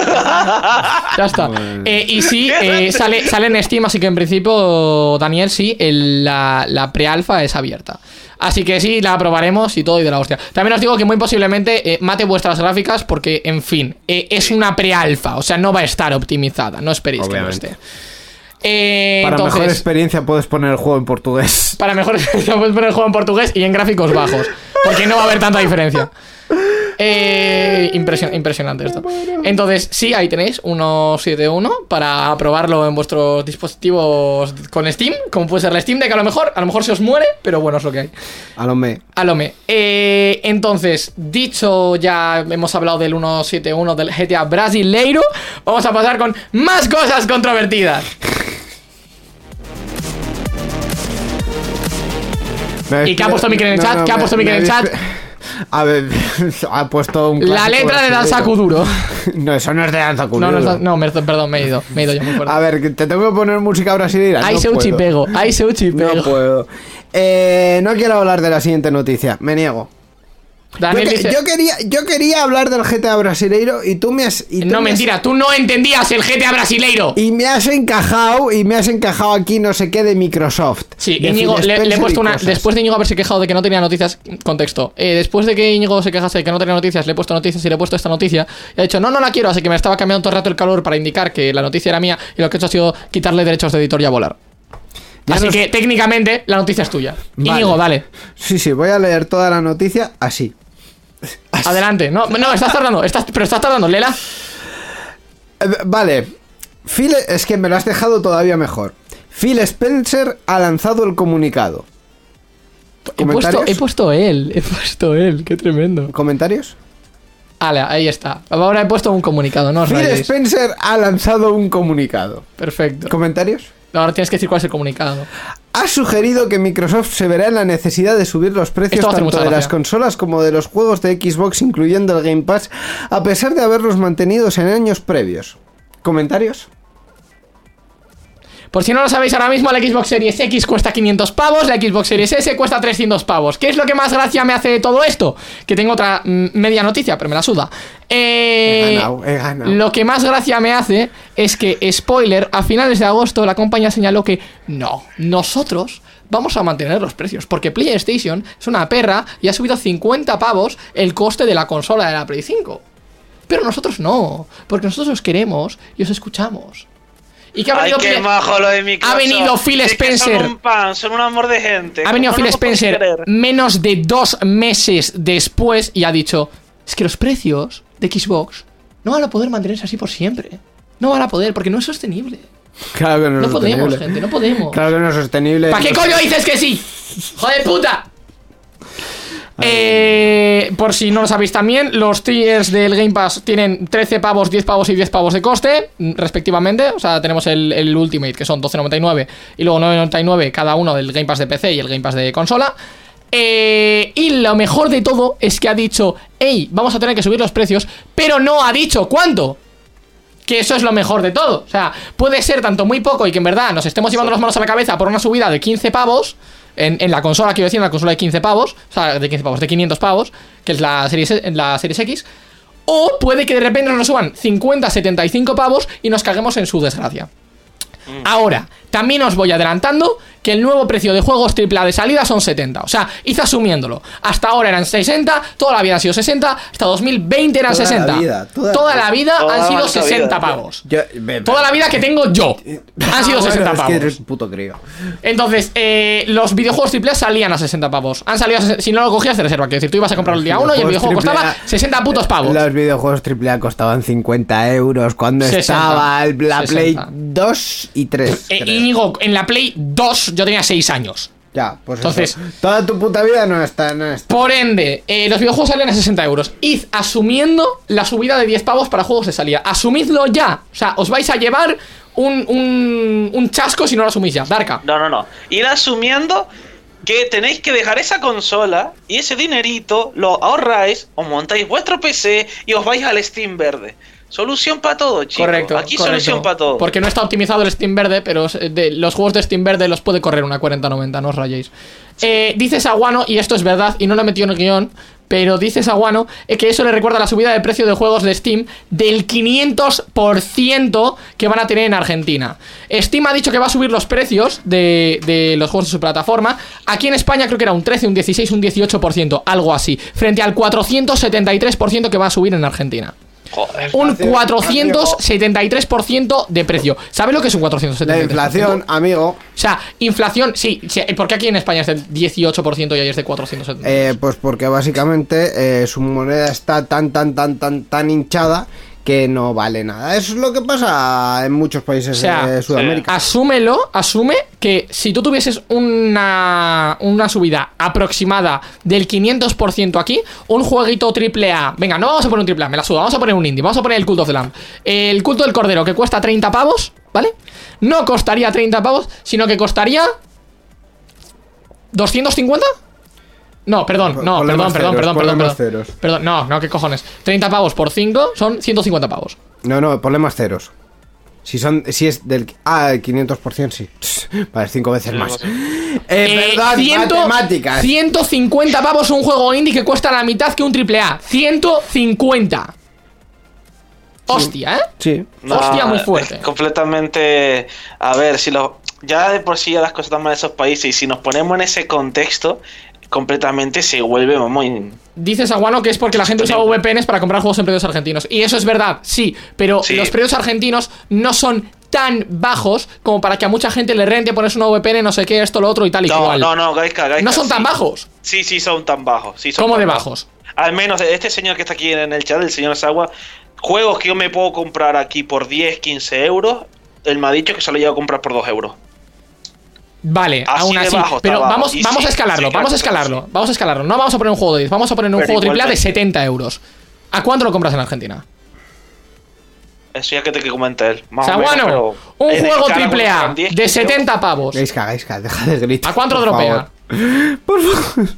ya está. Eh, y sí, eh, sale, sale en Steam, así que en principio, Daniel, sí, el- la, la prealfa es abierta. Así que sí, la probaremos y todo y de la hostia. También os digo que muy posiblemente eh, mate vuestras gráficas porque, en fin, eh, es una prealfa, o sea, no va a estar optimizada, no esperéis Obviamente. que lo esté. Eh, Para entonces, mejor experiencia puedes poner el juego en portugués. para mejor <laughs> experiencia puedes poner el juego en portugués y en gráficos bajos. Porque no va a haber tanta diferencia. Eh, impresio- impresionante esto. Entonces, sí, ahí tenéis 171 para probarlo en vuestros dispositivos con Steam, como puede ser la Steam Deck, a lo mejor, a lo mejor se os muere, pero bueno, es lo que hay. A lo me. Alome. Eh, entonces, dicho ya hemos hablado del 171 del GTA Brasileiro, vamos a pasar con más cosas controvertidas. ¿Y qué ha puesto Mikel en el No, chat? no, ¿Qué ha puesto Mikel en el chat? A ver, <laughs> ha puesto un La letra de. Danza Kuduro. <laughs> No, eso no es de danza No, Kuduro. no, no, me- perdón, me he ido. Me he ido yo muy fuerte. A ver, te tengo que poner música brasileña. Ay, no se puedo. uchipego. Ay, se No puedo. Eh, no quiero hablar de la siguiente noticia. Me niego. Yo, Daniel que- dice- yo quería, yo quería hablar del GTA brasileiro y tú me has. y tú No, me has- mentira, tú no entendías el GTA Brasileiro. Y me has encajado, y me has encajado aquí no sé qué de Microsoft. Sí, de Íñigo, le, le he puesto una. cosas. Después de Íñigo haberse quejado de que no tenía noticias, contexto. Eh, después de que Íñigo se quejase de que no tenía noticias, le he puesto noticias y le he puesto esta noticia. Y ha dicho, no, no la quiero, así que me estaba cambiando todo el rato el calor para indicar que la noticia era mía. Y lo que he hecho ha sido quitarle derechos de editor y a volar. Ya así nos- que técnicamente la noticia es tuya. Vale. Íñigo, dale. Sí, sí, voy a leer toda la noticia así. <laughs> Adelante. No, no, estás tardando, estás, pero estás tardando, Lela. Eh, Vale. Phil, es que me lo has dejado todavía mejor. Phil Spencer ha lanzado el comunicado. He puesto, he puesto él, he puesto él, qué tremendo. ¿Comentarios? Ahí está. Ahora he puesto un comunicado, no os Phil rayéis. Spencer ha lanzado un comunicado. Perfecto. ¿Comentarios? Ahora tienes que decir cuál es el comunicado. Ha sugerido que Microsoft se verá en la necesidad de subir los precios tanto de las consolas como de los juegos de Xbox, incluyendo el Game Pass, a pesar de haberlos mantenidos en años previos. ¿Comentarios? Por si no lo sabéis ahora mismo, la Xbox Series X cuesta 500 pavos, la Xbox Series S cuesta 300 pavos. ¿Qué es lo que más gracia me hace de todo esto? Que tengo otra mm, media noticia, pero me la suda. Eh, He ganado, he ganado. Lo que más gracia me hace es que, spoiler, a finales de agosto la compañía señaló que no, nosotros vamos a mantener los precios, porque PlayStation es una perra y ha subido 50 pavos el coste de la consola de la Play 5. Pero nosotros no, porque nosotros os queremos y os escuchamos. ¿Y qué ha Ay, venido qué Play- majo lo de Microsoft. Ha venido Phil Es que Spencer. Son un pan, son un amor de gente. Ha venido ¿Cómo Phil no Spencer menos de dos meses después y ha dicho: Es que los precios de Xbox no van a poder mantenerse así por siempre. No van a poder porque no es sostenible. Claro que no, No es podemos, sostenible. gente, no podemos. Claro que no es sostenible. ¿Para qué coño dices que sí? ¡Joder puta! Eh, por si no lo sabéis también, los tiers del Game Pass tienen 13 pavos, 10 pavos y 10 pavos de coste, respectivamente. O sea, tenemos el, el Ultimate, que son 12.99, y luego 9.99 cada uno del Game Pass de PC y el Game Pass de consola. Eh, y lo mejor de todo es que ha dicho, hey, vamos a tener que subir los precios, pero no ha dicho cuánto. Que eso es lo mejor de todo. O sea, puede ser tanto muy poco y que en verdad nos estemos llevando las manos a la cabeza por una subida de 15 pavos. En, en la consola, quiero decir, en la consola de 15 pavos. O sea, de 15 pavos, de 500 pavos. Que es la serie, la series X. O puede que de repente nos suban 50, 75 pavos y nos caguemos en su desgracia. Ahora, también os voy adelantando que el nuevo precio de juegos AAA de salida son 70. O sea, id asumiéndolo. Hasta ahora eran 60, toda la vida han sido 60, hasta 2020 eran Toda la 60. vida, toda- la vida toda han la sido maldita 60 vida. pavos. Yo- ve- Toda la vida que tengo yo han sido Ah, bueno, 60 es que pavos. eres un puto crío. Entonces, eh, los videojuegos AAA salían a 60 pavos. Han salido a si no lo cogías de reserva. Quiero decir, tú ibas a comprarlo el día 1 y el videojuego Videojuegos costaba AAA, 60 putos pavos. Los videojuegos AAA costaban 50 euros cuando 60. estaba el- la 60. Play 2 y 3. Eh, creo. Íñigo, en la Play 2 yo tenía 6 años. Ya, pues Entonces- eso. Toda tu puta vida no está, no está. Por ende, eh, los videojuegos salen a 60 euros. Id asumiendo la subida de 10 pavos para juegos de salida. Asumidlo ya. O sea, os vais a llevar un, un, un chasco si no lo asumís ya. Darka. No, no, no. Ir asumiendo que tenéis que dejar esa consola y ese dinerito lo ahorráis, os montáis vuestro PC y os vais al Steam verde. Solución para todo, chicos. Correcto. Aquí correcto. solución para todo. Porque no está optimizado el Steam Verde, pero eh, de- los juegos de Steam Verde los puede correr una 4090, no os rayéis. Eh, dice Saguano, y esto es verdad, y no lo he metido en el guion, pero dice Saguano eh, que eso le recuerda la subida de precio de juegos de Steam del 500% que van a tener en Argentina. Steam ha dicho que va a subir los precios de, de los juegos de su plataforma. Aquí en España creo que era un 13, un 16, un 18%, algo así, frente al 473% que va a subir en Argentina. Joder. un Inflación, 473% de precio. ¿Sabes lo que es un 473%? La inflación, amigo, O sea, inflación, sí, sí, ¿por qué aquí en España es del 18% y ahí es de 470? eh, pues porque básicamente eh, su moneda está tan, tan, tan, tan, tan hinchada que no vale nada. Eso es lo que pasa en muchos países O sea, de Sudamérica. Asúmelo, asume que si tú tuvieses una, una subida aproximada del 500% aquí, un jueguito triple A, venga, no vamos a poner un triple A, me la suda, vamos a poner un indie, vamos a poner el Cult of the Lamb. El culto del cordero que cuesta 30 pavos, ¿vale? No costaría 30 pavos, sino que costaría 250? No, perdón, no, Problemas perdón, perdón, ceros, perdón, perdón, perdón. ceros. Perdón, no, no, qué cojones. 30 pavos por 5 son 150 pavos. No, no, problemas ceros. Si son, si es del, ah, el 500% sí. <laughs> Vale, cinco veces más. Eh, Eh, verdad, 100 matemáticas. 150 pavos un juego indie que cuesta la mitad que un triple A. 150. Hostia, ¿eh? Sí. Hostia, muy fuerte. completamente. A ver, si lo. Ya de por sí ya las cosas están mal en esos países y si nos ponemos en ese contexto, completamente se vuelve muy. Dices Aguano que es porque la gente usa VPNs para comprar juegos en precios argentinos. Y eso es verdad, sí, pero Sí. los precios argentinos no son tan bajos como para que a mucha gente le rente ponerse una VPN, no sé qué, esto, lo otro y tal y No, cual. no, no, Gaiska, No son tan bajos. Sí, sí, son tan bajos. Sí, son ¿Cómo tan de bajos? Al menos este señor que está aquí en el chat, el señor Sagua, juegos que yo me puedo comprar aquí por 10, 15 euros, él me ha dicho que se lo lleva a comprar por 2 euros. Vale, Así aún así. bajo Pero vamos, vamos sí, a escalarlo, sí, vamos a escalarlo, sí. vamos a escalarlo. No vamos a poner un juego de 10, vamos a poner un Pero juego triple A de igualmente. 70 euros. ¿A cuánto lo compras en Argentina? Eso ya que te que comenta él. Más o menos, Saguano, pero un juego triple A con 10, de 15 euros. 70 pavos. Gaiska, Gaiska, deja de gritar. ¿A cuánto por dropea? favor.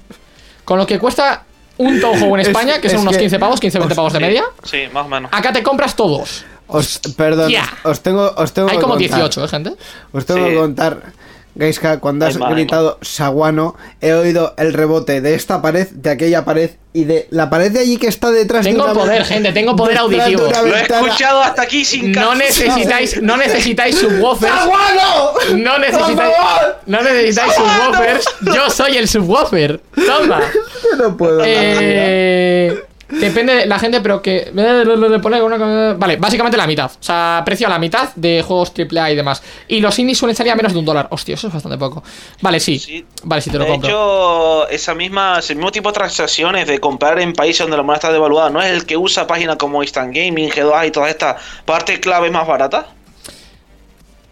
Con lo que cuesta un Toho en <laughs> Es- España, que son es unos que- 15 pavos, 15-20 pavos de Sí, media. Sí, más o menos. Acá te compras todos. Os, perdón, Ya. os tengo, os tengo Hay que como contar. 18, ¿eh, gente? Os tengo Sí. que contar, Gaiska, cuando has gritado Saguano, he oído el rebote de esta pared, de aquella pared y de la pared de allí que está detrás Tengo de una poder, gente, tengo poder auditivo. Lo he escuchado hasta aquí sin No necesitáis, no necesitáis subwoofers. ¡Saguano! No necesitáis, ¡Por favor! no necesitáis subwoofers. Yo soy el subwoofer. Toma. <laughs> No puedo. Eh, depende de la gente, pero que. Vale, básicamente la mitad. O sea, precio a la mitad de juegos AAA y demás. Y los indies suelen salir a menos de un dólar. Hostia, eso es bastante poco. Vale, sí. Sí. Vale, sí te lo de compro. hecho, esa misma, ese mismo tipo de transacciones de comprar en países donde la moneda está devaluada, ¿no es el que usa páginas como Instant Gaming, G2A y toda esta parte clave más barata?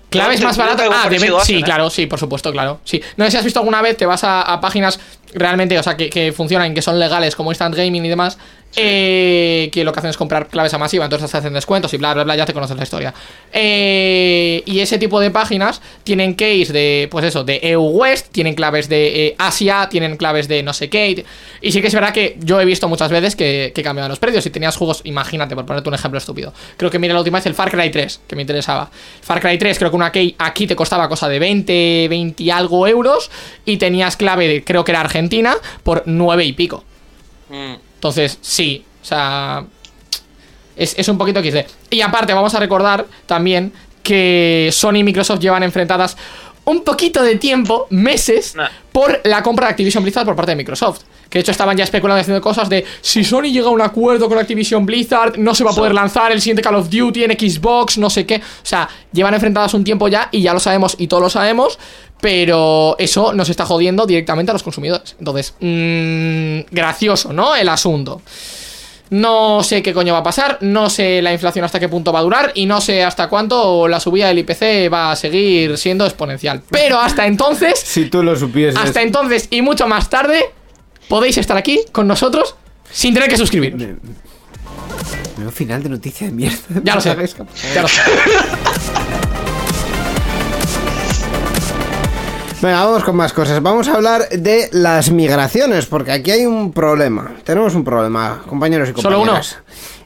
Claves más baratas. Ah, sí, ¿eh? claro, sí, por supuesto, claro. Sí. No sé si has visto alguna vez, te vas a, a páginas realmente, o sea, que, que funcionan, que son legales, como Instant Gaming y demás, eh, que lo que hacen es comprar claves a masiva, entonces te hacen descuentos y bla, bla, bla, ya te conoces la historia. Eh, y ese tipo de páginas tienen keys de, pues eso, de EU West, tienen claves de eh, Asia, tienen claves de no sé qué. Y sí que es verdad que yo he visto muchas veces que, que cambiaban los precios. Si tenías juegos, imagínate, por ponerte un ejemplo estúpido. Creo que mira la última vez el Far Cry 3, que me interesaba. Far Cry 3, creo que una key aquí te costaba cosa de 20, 20 y algo euros. Y tenías clave de, creo que era Argentina, por 9 y pico. Mm. Entonces, sí, o sea, es, es un poquito XD. Y aparte, vamos a recordar también que Sony y Microsoft llevan enfrentadas un poquito de tiempo, meses, Nah. por la compra de Activision Blizzard por parte de Microsoft. Que de hecho estaban ya especulando haciendo cosas de si Sony llega a un acuerdo con Activision Blizzard, no se va a poder lanzar el siguiente Call of Duty en Xbox, no sé qué. O sea, llevan enfrentadas un tiempo ya y ya lo sabemos y todos lo sabemos. Pero eso nos está jodiendo directamente a los consumidores. Entonces, mmm, gracioso, ¿no? El asunto. No sé qué coño va a pasar, no sé la inflación hasta qué punto va a durar y no sé hasta cuánto la subida del IPC va a seguir siendo exponencial. Pero hasta entonces, <laughs> Si tú lo supieses. hasta entonces y mucho más tarde, podéis estar aquí con nosotros sin tener que suscribiros. Nuevo final de noticia de mierda. Ya lo sé, <laughs> ya lo sé. <laughs> Venga, vamos con más cosas. Vamos a hablar de las migraciones, porque aquí hay un problema. Tenemos un problema, compañeros y ¿Solo uno?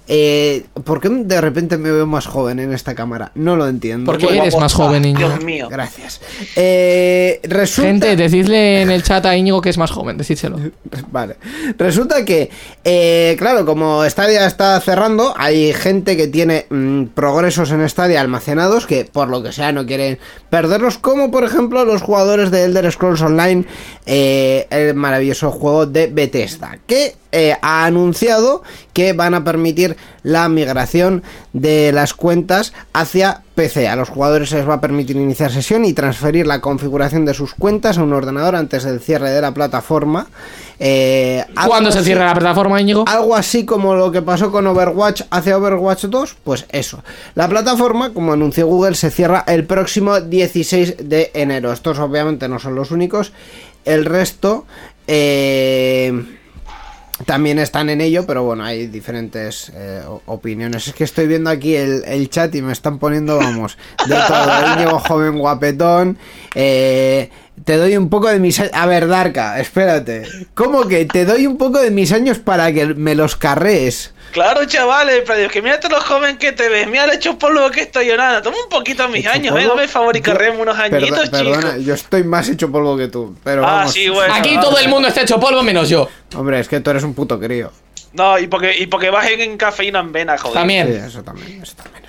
Eh, ¿Por qué de repente me veo más joven en esta cámara? No lo entiendo. Porque eres más joven, niño. Dios mío. Gracias. Eh, resulta... Gente, decidle en el chat a Íñigo que es más joven, decídselo. <laughs> Vale. Resulta que, eh, claro, como Stadia está cerrando, hay gente que tiene mm, progresos en Stadia almacenados que, por lo que sea, no quieren perderlos, como por ejemplo los jugadores de Elder Scrolls Online, eh, el maravilloso juego de Bethesda, que eh, ha anunciado que van a permitir la migración de las cuentas hacia PC. A los jugadores se les va a permitir iniciar sesión y transferir la configuración de sus cuentas a un ordenador antes del cierre de la plataforma. Eh, ¿Cuándo se así- cierra la plataforma, Íñigo? algo así como lo que pasó con Overwatch hacia Overwatch 2, pues eso. La plataforma, como anunció Google, se cierra el próximo 16 de enero. Estos obviamente no son los únicos. El resto eh, también están en ello, pero bueno, hay diferentes eh, opiniones. Es que estoy viendo aquí el, el chat y me están poniendo, vamos, de todo. Íñigo <laughs> joven guapetón. eh, te doy un poco de mis años. A ver, Darka, espérate. ¿Cómo que te doy un poco de mis años para que me los carrees? Claro, chavales, pero es que mírate lo joven que te ves, mira el hecho polvo que estoy yo nada. Toma un poquito mis Hecho años, polvo. eh, dame favor y Yo- carreme unos añitos, Perdo- chicos. Perdona, yo estoy más hecho polvo que tú. Pero Ah, vamos. sí, bueno. Aquí todo el mundo está hecho polvo menos yo. Hombre, es que tú eres un puto crío. No, y porque, y porque vas en, en cafeína en vena, joder. También. Sí, eso también, eso también.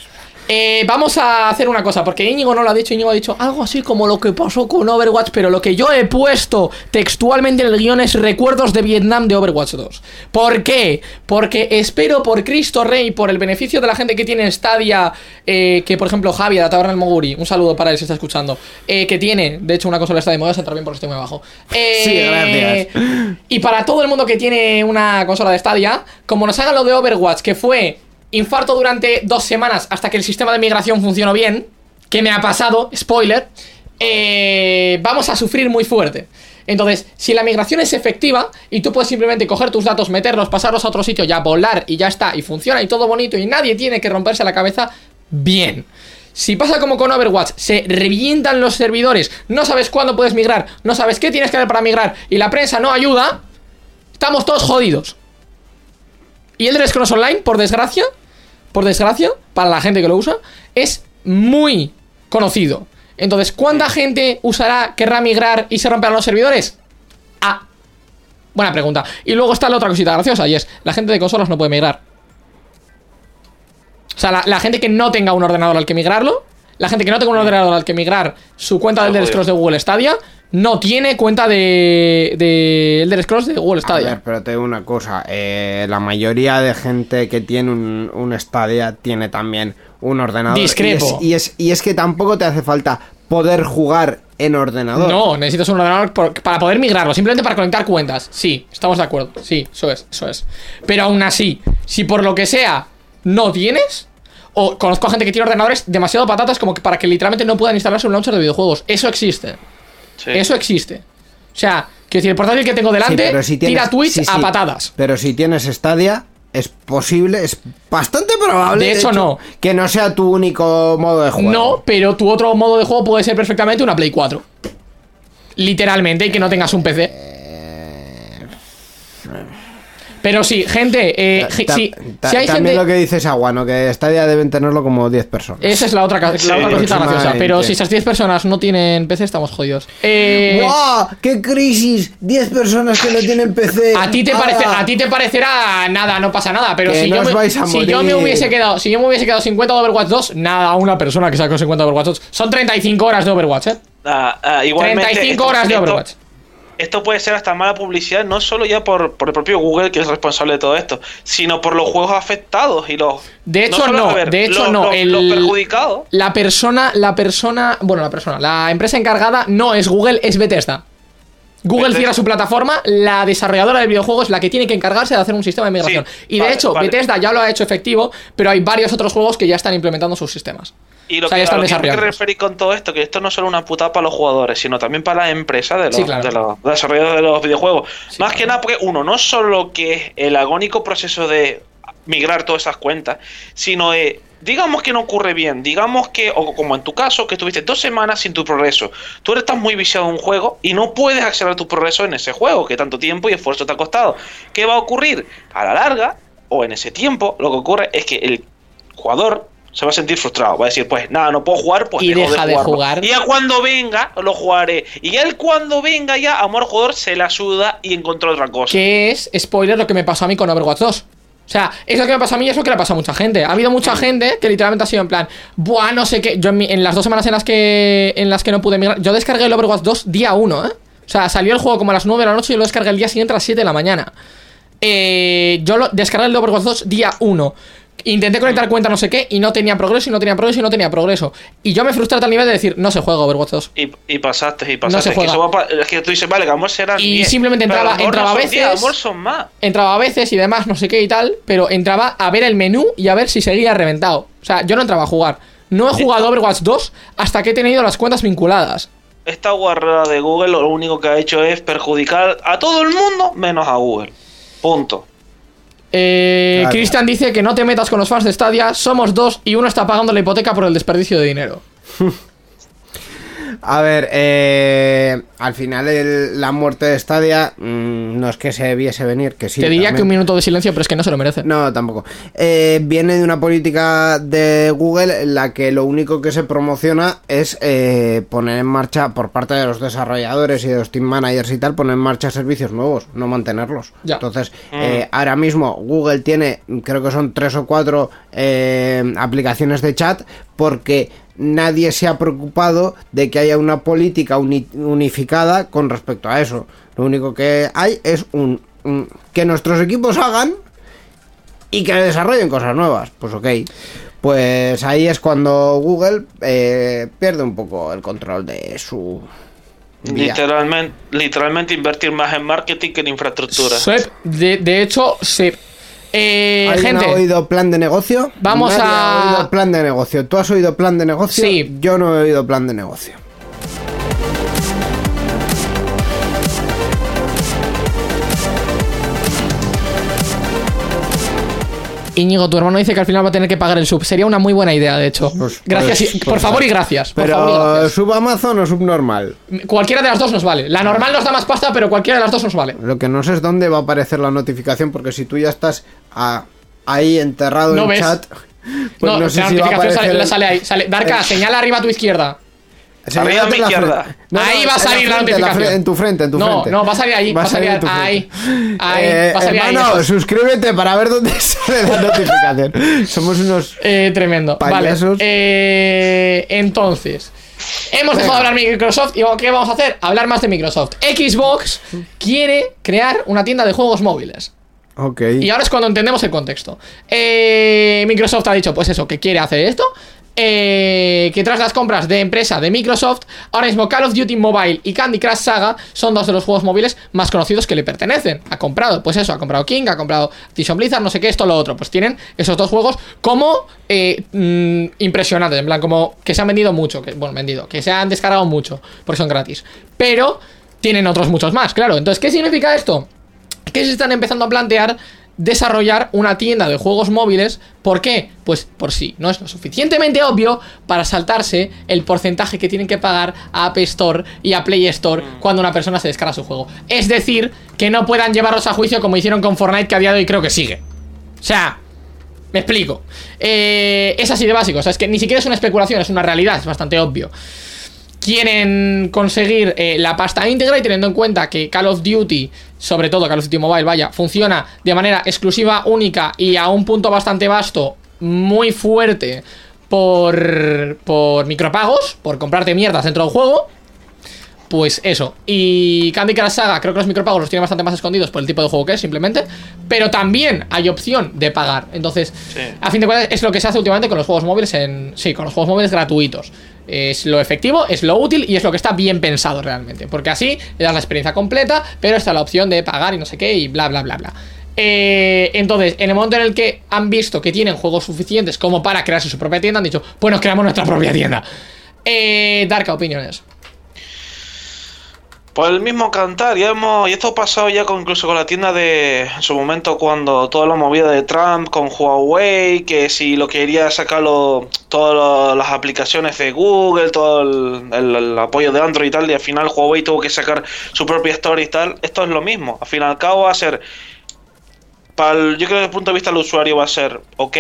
Eh, vamos a hacer una cosa, porque Íñigo no lo ha dicho, Íñigo ha dicho algo así como lo que pasó con Overwatch, pero lo que yo he puesto textualmente en el guion es recuerdos de Vietnam de Overwatch 2. ¿Por qué? Porque espero por Cristo Rey, por el beneficio de la gente que tiene Stadia, eh, que por ejemplo Javi de la Taberna del Moguri, un saludo para él si está escuchando, eh, que tiene, de hecho, una consola Stadia, me voy a sentar bien porque estoy muy abajo. Eh, Sí, gracias. Y para todo el mundo que tiene una consola de Stadia, como nos hagan lo de Overwatch, que fue infarto durante dos semanas hasta que el sistema de migración funcionó bien, que me ha pasado, spoiler, eh, vamos a sufrir muy fuerte. Entonces, si la migración es efectiva y tú puedes simplemente coger tus datos, meterlos, pasarlos a otro sitio, ya volar y ya está, y funciona y todo bonito y nadie tiene que romperse la cabeza, bien. Si pasa como con Overwatch, se revientan los servidores, no sabes cuándo puedes migrar, no sabes qué tienes que hacer para migrar y la prensa no ayuda, estamos todos jodidos. Y el Elder Scrolls Online, por desgracia, por desgracia, para la gente que lo usa, es muy conocido. Entonces, ¿cuánta gente usará, querrá migrar y se romperán los servidores? Ah, buena pregunta. Y luego está la otra cosita graciosa, y es, la gente de consolas no puede migrar. O sea, la, la gente que no tenga un ordenador al que migrarlo, la gente que no tenga un ordenador al que migrar su cuenta de Está Elder. Scrolls de Google Stadia, no tiene cuenta de, de Elder Scrolls de Google A Stadia. ver, pero te digo una cosa. eh, la mayoría de gente que tiene un, un Stadia tiene también un ordenador. Discrepo. Y es, y, es, y es que tampoco te hace falta poder jugar en ordenador. No, necesitas un ordenador por- para poder migrarlo, simplemente para conectar cuentas. Sí, estamos de acuerdo. Sí, eso es, eso es. Pero aún así, si por lo que sea no tienes, o conozco a gente que tiene ordenadores demasiado patatas como que para que literalmente no puedan instalarse un launcher de videojuegos. Eso existe. Sí. Eso existe. O sea, quiero decir, el portátil que tengo delante pero si tienes- tira Twitch sí, a patadas. Pero si tienes Stadia, es posible, es bastante probable. De hecho, no. Que no sea tu único modo de juego. No, pero tu otro modo de juego puede ser perfectamente una Play 4. Literalmente, y que no tengas un PC. Pero sí, gente, eh, Ta- ge- ta- sí, ta- si hay también gente... lo que dices Aguano, que Stadia deben tenerlo como 10 personas. Esa es la otra, la Sí, otra cosita graciosa. Pero si esas 10 personas no tienen PC, estamos jodidos. Eh, ¡Guau! ¡Qué crisis! 10 personas que no tienen PC. a ti te ¡Hala! parece, a ti te parecerá nada, no pasa nada. Pero Que si, no yo me, vais a si yo me hubiese quedado, si yo me hubiese quedado 50 de Overwatch 2, nada, una persona que sacó 50 de Overwatch 2. Son 35 horas de Overwatch, eh. Ah, ah, igualmente, 35 esto- horas de Overwatch. Esto puede ser hasta mala publicidad, no solo ya por, por el propio Google, que es responsable de todo esto, sino por los juegos afectados y los. De hecho, no, ver, de hecho, los- no, Los, el- los perjudicados. La persona, la persona, bueno, la persona, la empresa encargada no es Google, es Bethesda. Google Bethesda. cierra su plataforma, la desarrolladora del videojuego es la que tiene que encargarse de hacer un sistema de migración. Sí, y de vale, hecho, vale. Bethesda ya lo ha hecho efectivo, pero hay varios otros juegos que ya están implementando sus sistemas. Y lo O sea, que, ya están lo que referir con todo esto, que esto no es solo una putada para los jugadores, sino también para las empresas de los, Sí, claro. de los desarrolladores de los videojuegos. Sí, Más claro. que nada porque, uno, no solo que es el agónico proceso de migrar todas esas cuentas, sino de, digamos que no ocurre bien, digamos que, o como en tu caso, que estuviste dos semanas sin tu progreso. Tú estás muy viciado en un juego y no puedes acelerar tu progreso en ese juego que tanto tiempo y esfuerzo te ha costado. ¿Qué va a ocurrir? A la larga, o en ese tiempo, lo que ocurre es que el jugador se va a sentir frustrado. Va a decir, pues nada, no puedo jugar, pues Y dejo deja de jugar. Y ya cuando venga, lo jugaré. Y ya él cuando venga, ya, amor jugador se la suda y encontró otra cosa. Que es, spoiler, lo que me pasó a mí con Overwatch 2. O sea, es lo que me pasó a mí y es lo que le pasa a mucha gente. Ha habido Mm. mucha gente que literalmente ha sido en plan, buah, no sé qué. Yo en, mi- en las dos semanas en las que en las que no pude migrar, yo descargué el Overwatch 2 día 1, ¿eh? O sea, salió el juego como a las 9 de la noche y yo lo descargué el día siguiente a las 7 de la mañana. Eh, yo lo descargué el Overwatch 2 día 1. Intenté conectar cuenta no sé qué y no tenía progreso y no tenía progreso y no tenía progreso. Y yo me frustré a tal nivel de decir, no se juega Overwatch 2. Y, y pasaste, y No pasaste. se es, que juega. eso va pa- es que tú dices, vale, que amor serán Y 10, simplemente entraba- entraba a son 10, veces- amor son más. Entraba a veces y demás, no sé qué y tal, pero entraba a ver el menú y a ver si seguía reventado. O sea, yo no entraba a jugar. No he jugado Overwatch 2 hasta que he tenido las cuentas vinculadas. Esta guarrada de Google lo único que ha hecho es perjudicar a todo el mundo menos a Google. Punto. Eh, Claro. Cristian dice que no te metas con los fans de Stadia, somos dos y uno está pagando la hipoteca por el desperdicio de dinero. <laughs> A ver, eh, al final el- la muerte de Stadia mm, no es que se debiese venir, que sí. te diría que un minuto de silencio, pero es que no se lo merece. No, tampoco. Eh, viene de una política de Google en la que lo único que se promociona es eh, poner en marcha, por parte de los desarrolladores y de los team managers y tal, poner en marcha servicios nuevos, no mantenerlos. Ya. Entonces, eh, ahora mismo Google tiene, creo que son tres o cuatro eh, aplicaciones de chat porque nadie se ha preocupado de que haya una política uni- unificada con respecto a eso. Lo único que hay es un, un- que nuestros equipos hagan y que desarrollen cosas nuevas. Pues ok. Pues ahí es cuando Google eh, pierde un poco el control de su vía. Literalmente, literalmente invertir más en marketing que en infraestructura. Sí, de, de hecho, sí. Eh, ¿Alguien gente, ha oído plan de negocio? Vamos Nadie a- ha oído plan de negocio. ¿Tú has oído plan de negocio? Sí. Yo no he oído plan de negocio. Íñigo, tu hermano dice que al final va a tener que pagar el sub. Sería una muy buena idea, de hecho. Pues- gracias, pues- y- por pues favor vale. y gracias. Por favor y gracias. sub Amazon o subnormal. Cualquiera de las dos nos vale. La normal nos da más pasta, pero cualquiera de las dos nos vale. Lo que no sé es dónde va a aparecer la notificación, porque si tú ya estás a- ahí enterrado No en ves. chat, pues no, no, sé la si va a notificación sale, el- la sale ahí. Sale. Darka, el- señala arriba a tu izquierda. Arriba a mi la izquierda. frente. No, no, ahí va a salir la, frente, en notificación. en tu frente, en tu no, frente. No, va a salir ahí. Va a salir tu ahí. Ahí. Eh, va a salir ahí. hermano, lejos. suscríbete para ver dónde <laughs> sale la notificación. Somos unos. Eh, tremendo. Payasos. Vale. Eh, entonces. Hemos dejado de hablar de Microsoft y ¿qué vamos a hacer? Hablar más de Microsoft. Xbox quiere crear una tienda de juegos móviles. Ok. Y ahora es cuando entendemos el contexto. Eh, Microsoft ha dicho, pues eso, que quiere hacer esto. Eh, que tras las compras de empresa de Microsoft, ahora mismo Call of Duty Mobile y Candy Crush Saga son dos de los juegos móviles más conocidos que le pertenecen. Ha comprado, pues eso, ha comprado King, ha comprado Activision Blizzard, no sé qué, esto, lo otro. Pues tienen esos dos juegos como eh, mm, impresionantes, en plan, como que se han vendido mucho, que, bueno, vendido, que se han descargado mucho, porque son gratis. Pero tienen otros muchos más, claro. Entonces, ¿qué significa esto? que se están empezando a plantear desarrollar una tienda de juegos móviles. ¿Por qué? Pues por si no es lo suficientemente obvio para saltarse el porcentaje que tienen que pagar a App Store y a Play Store cuando una persona se descarga su juego. Es decir, que no puedan llevarlos a juicio como hicieron con Fortnite, que a día de hoy creo que sigue. O sea, me explico. Eh, es así de básico. O sea, es que ni siquiera es una especulación, es una realidad, es bastante obvio quieren conseguir eh, la pasta íntegra y teniendo en cuenta que Call of Duty, sobre todo Call of Duty Mobile, vaya, funciona de manera exclusiva, única y a un punto bastante vasto, muy fuerte por, por micropagos, por comprarte mierdas dentro del juego. Pues eso. Y Candy Crush Saga, creo que los micropagos los tienen bastante más escondidos por el tipo de juego que es, simplemente. Pero también hay opción de pagar. Entonces, Sí. a fin de cuentas, es lo que se hace últimamente con los juegos móviles en. Sí, con los juegos móviles gratuitos. Es lo efectivo, es lo útil y es lo que está bien pensado realmente. Porque así le das la experiencia completa, pero está la opción de pagar y no sé qué y bla bla bla bla. Eh, entonces, en el momento en el que han visto que tienen juegos suficientes como para crearse su propia tienda, han dicho, pues nos creamos nuestra propia tienda. Eh, Darka, opiniones. Pues el mismo cantar, ya hemos, y esto ha pasado ya con, incluso con la tienda de en su momento cuando toda la movida de Trump con Huawei, que si lo quería sacarlo todas las aplicaciones de Google, todo el, apoyo de Android y tal, y al final Huawei tuvo que sacar su propia store y tal, esto es lo mismo, al fin y al cabo va a ser, yo creo que desde el punto de vista del usuario va a ser ok,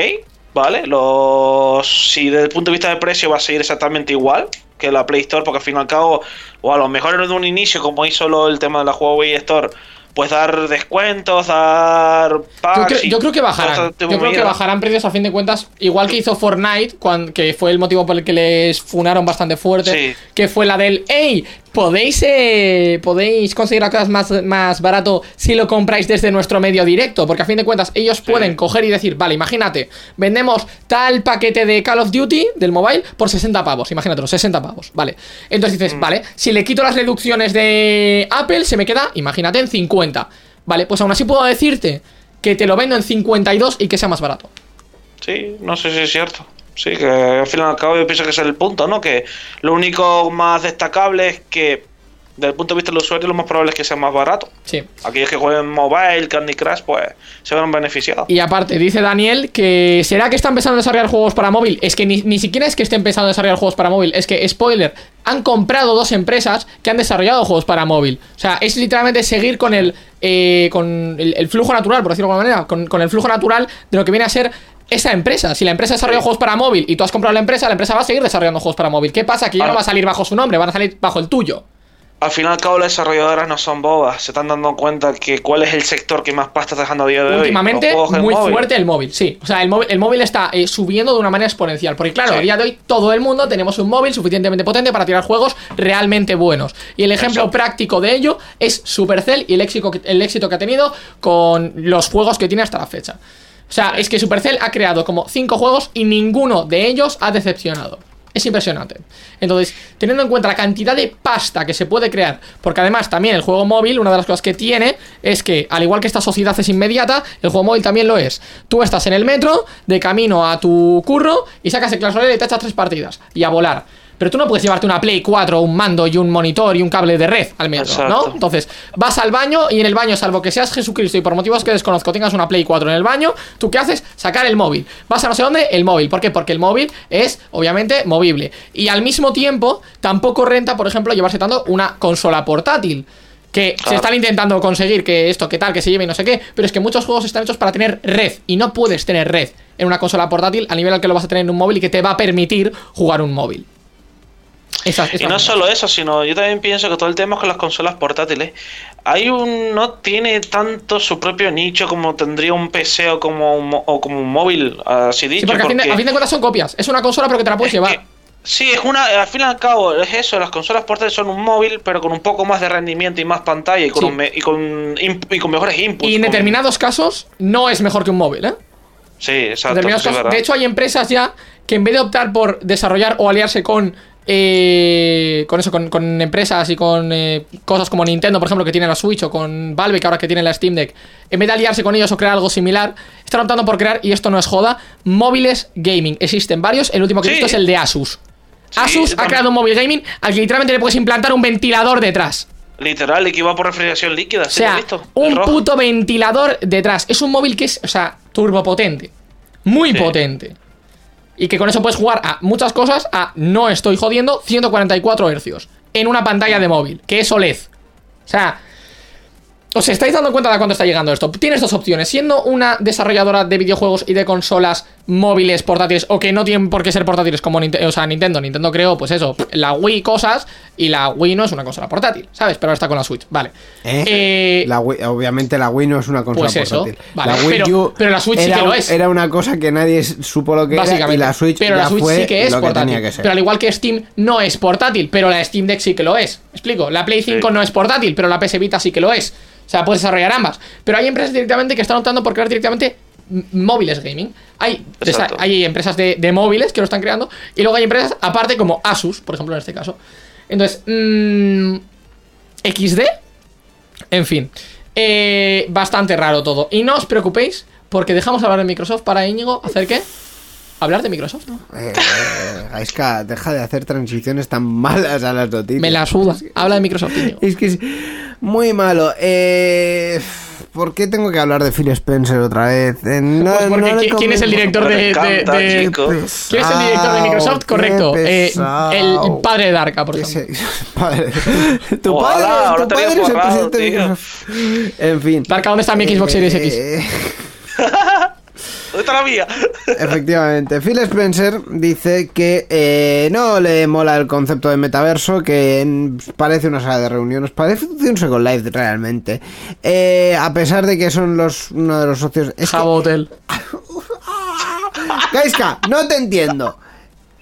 ¿vale? Los, si desde el punto de vista de precio va a seguir exactamente igual que la Play Store, porque al fin y al cabo, o a lo mejor en un inicio, como hizo lo, el tema de la Huawei Store, pues dar descuentos, dar Yo packs creo, yo creo que bajarán. Yo creo que bajarán precios a fin de cuentas, igual que hizo Fortnite, que fue el motivo por el que les funaron bastante fuerte, Sí. que fue la del, hey, podéis eh, podéis conseguir las cosas más, más barato si lo compráis desde nuestro medio directo, porque a fin de cuentas ellos pueden coger y decir, vale, imagínate, vendemos tal paquete de Call of Duty del mobile por 60 pavos, imagínatelo, 60 pavos, vale. Entonces dices, vale, si le quito las reducciones de Apple, se me queda, imagínate, en 50. Vale, pues aún así puedo decirte que te lo vendo en 52 y que sea más barato. Sí, no sé si es cierto. Sí, que al fin y al cabo yo pienso que ese es el punto, ¿no? Que lo único más destacable es que, desde el punto de vista del usuario, lo más probable es que sea más barato. Sí. Aquellos que jueguen mobile, Candy Crush, pues se verán beneficiados. Y aparte, dice Daniel que ¿será que están empezando a desarrollar juegos para móvil? Es que ni, ni siquiera es que estén empezando a desarrollar juegos para móvil, es que, spoiler, han comprado dos empresas que han desarrollado juegos para móvil. O sea, es literalmente seguir con el, eh, con el, el flujo natural, por decirlo de alguna manera, con, con el flujo natural de lo que viene a ser esa empresa. Si la empresa desarrolla Sí. juegos para móvil y tú has comprado la empresa, la empresa va a seguir desarrollando juegos para móvil. ¿Qué pasa? Que ya no va a salir bajo su nombre, van a salir bajo el tuyo. Al fin y al cabo, las desarrolladoras no son bobas. Se están dando cuenta que cuál es el sector que más pasta está dejando a día de hoy. Últimamente, juegos en muy fuerte el móvil, sí. O sea, el móvil, el móvil está eh, subiendo de una manera exponencial. Porque, claro, Sí. a día de hoy todo el mundo tenemos un móvil suficientemente potente para tirar juegos realmente buenos. Y el ejemplo práctico de ello es Supercell y el éxito, que, el éxito que ha tenido con los juegos que tiene hasta la fecha. O sea, es que Supercell ha creado como cinco juegos y ninguno de ellos ha decepcionado. Es impresionante. Entonces, teniendo en cuenta la cantidad de pasta que se puede crear, porque además también el juego móvil, una de las cosas que tiene es que, al igual que esta sociedad es inmediata, el juego móvil también lo es. Tú estás en el metro, de camino a tu curro, y sacas el Clash y te echas tres partidas, y a volar. Pero tú no puedes llevarte una Play 4, un mando y un monitor y un cable de red al metro, ¿no? Entonces, vas al baño y en el baño, salvo que seas Jesucristo y por motivos que desconozco tengas una Play 4 en el baño, ¿tú qué haces? Sacar el móvil. Vas a no sé dónde, el móvil. ¿Por qué? Porque el móvil es, obviamente, movible. Y al mismo tiempo, tampoco renta, por ejemplo, llevarse tanto una consola portátil. Que se están intentando conseguir que esto, que tal, que se lleve y no sé qué, pero es que muchos juegos están hechos para tener red y no puedes tener red en una consola portátil al nivel al que lo vas a tener en un móvil y que te va a permitir jugar un móvil. Y no es solo eso, sino yo también pienso que todo el tema con las consolas portátiles. Hay un. No tiene tanto su propio nicho como tendría un PC o como un, o como un móvil, así dicho. Sí, porque, a fin, de, a fin de cuentas son copias. Es una consola, pero que te la puedes Es llevar. que- sí, es una. Al fin y al cabo, es eso. Las consolas portátiles son un móvil, pero con un poco más de rendimiento y más pantalla y con, Sí. un y con, y con mejores inputs. Y en determinados casos no es mejor que un móvil, ¿eh? Sí, exacto. casos- de hecho, hay empresas ya que en vez de optar por desarrollar o aliarse con. eh, con eso, con, con empresas y con eh, cosas como Nintendo, por ejemplo, que tiene la Switch, o con Valve, que ahora que tiene la Steam Deck, en vez de aliarse con ellos o crear algo similar, están optando por crear, y esto no es joda, móviles gaming. Existen varios, el último que he Sí. visto es el de Asus. Sí, Asus ha creado un móvil gaming al que literalmente le puedes implantar un ventilador detrás. Literal, y que por refrigeración líquida. O sí, lo he sea, visto, un puto ventilador detrás. Es un móvil que es, o sea, turbopotente. Muy Sí. potente. Y que con eso puedes jugar a muchas cosas a, no estoy jodiendo, 144 hercios. En una pantalla de móvil, que es OLED. O sea, ¿Os estáis dando cuenta de cuánto está llegando esto? Tienes dos opciones. Siendo una desarrolladora de videojuegos y de consolas móviles, portátiles, o que no tienen por qué ser portátiles como Ninte- o sea, Nintendo. Nintendo creó, pues eso, la Wii cosas, y la Wii no es una consola portátil, ¿sabes? Pero ahora está con la Switch, vale. ¿Eh? Eh, La Wii- obviamente la Wii no es una consola Pues eso, portátil. vale, la Wii pero- U pero la Switch sí era, que lo es. Era una cosa que nadie supo lo que era y la Switch pero ya la Switch fue sí que es que portátil. que. Pero al igual que Steam no es portátil, pero la Steam Deck sí que lo es. ¿Me explico? La Play 5 Sí. no es portátil, pero la PS Vita sí que lo es. O sea, puedes desarrollar ambas. Pero hay empresas directamente que están optando por crear directamente móviles gaming. Hay, hay empresas de, de móviles que lo están creando. Y luego hay empresas aparte como Asus, por ejemplo, en este caso. Entonces, mm, XD. En fin. Eh, bastante raro todo. Y no os preocupéis, porque dejamos hablar de Microsoft para Íñigo. ¿Hacer qué? Hablar de Microsoft. Eh, eh, Gaiska, deja de hacer transiciones tan malas a las noticias. Me la suda. Habla de Microsoft, Íñigo. Es que es muy malo. Eh, ¿Por qué tengo que hablar de Phil Spencer otra vez? Eh, no- Pues porque no le ¿qui- ¿quién es el director de, de- encanta, de- chico. ¿Quién es el director de Microsoft? Correcto. Eh, el padre de Darka, por ejemplo. <laughs> <laughs> padre. Tu Ojalá, padre, ahora tu padre es el presidente de. Microsoft. En fin. Darka, ¿dónde está mi Xbox Series X? <laughs> ¿Dónde está la mía? <laughs> Efectivamente, Phil Spencer dice que eh, no le mola el concepto de metaverso, que parece una sala de reuniones, parece un Second Life realmente. Eh, a pesar de que son los uno de los socios. Es que- Hotel. <laughs> Gaiska, no te entiendo.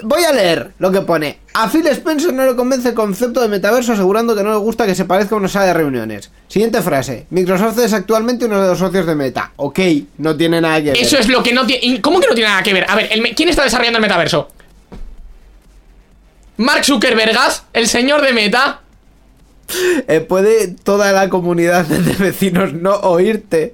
Voy a leer lo que pone. A Phil Spencer no le convence el concepto de metaverso asegurando que no le gusta que se parezca a una sala de reuniones. Siguiente frase. Microsoft es actualmente uno de los socios de Meta. Ok, no tiene nada que ver. Eso es lo que no tiene. ¿Cómo que no tiene nada que ver? A ver, el ¿quién está desarrollando el metaverso? Mark Zuckerbergas, el señor de Meta. <laughs> Eh, puede toda la comunidad <laughs> de vecinos no oírte.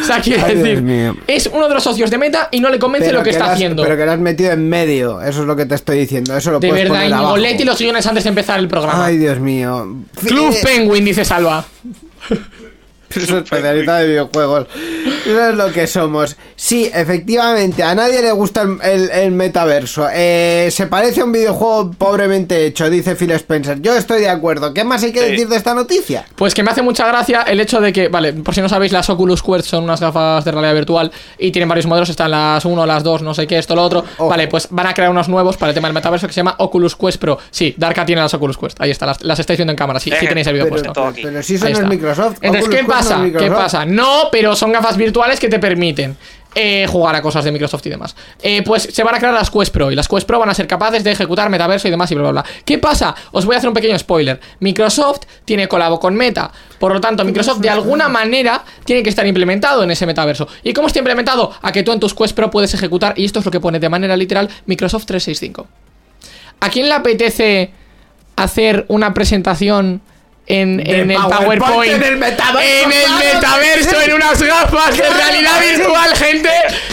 O sea, quiere Ay, decir, es uno de los socios de Meta y no le convence lo que, está has- haciendo. Pero que lo has metido en medio. Eso es lo que te estoy diciendo. Eso lo de puedes verdad, Íñigo, léete los guiones antes de empezar el programa. Ay, Dios mío. Club Eh, Penguin, dice Salva. <laughs> Eso es especialista de videojuegos. Eso es lo que somos. Sí, efectivamente, a nadie le gusta el, el- el metaverso. Eh, se parece a un videojuego pobremente hecho, dice Phil Spencer. Yo estoy de acuerdo. ¿Qué más hay que Sí. decir de esta noticia? Pues que me hace mucha gracia el hecho de que, vale, por si no sabéis, las Oculus Quest son unas gafas de realidad virtual y tienen varios modelos, están las 1, las 2, no sé qué, esto, lo otro. Ojo. Vale, pues van a crear unos nuevos para el tema del metaverso que se llama Oculus Quest Pro. Sí, Darka tiene las Oculus Quest, ahí está, las, las estáis viendo en cámara, sí, sí Eh, tenéis el Pero, puesto. aquí. pero si eso Ahí no es está. Microsoft. Entonces, Oculus ¿qué Quest no es pasa? ¿Qué pasa? No, pero son gafas virtuales que te permiten eh, jugar a cosas de Microsoft y demás. Eh, pues se van a crear las Quest Pro y las Quest Pro van a ser capaces de ejecutar metaverso y demás y bla, bla, bla. ¿Qué pasa? Os voy a hacer un pequeño spoiler. Microsoft tiene colabo con Meta. Por lo tanto, Microsoft de alguna manera tiene que estar implementado en ese metaverso. ¿Y cómo está implementado? A que tú en tus Quest Pro puedes ejecutar, y esto es lo que pone de manera literal, Microsoft 365. ¿A quién le apetece hacer una presentación en, el PowerPoint PowerPoint? en el metaverso, En el metaverso, en unas gafas de realidad virtual, gente.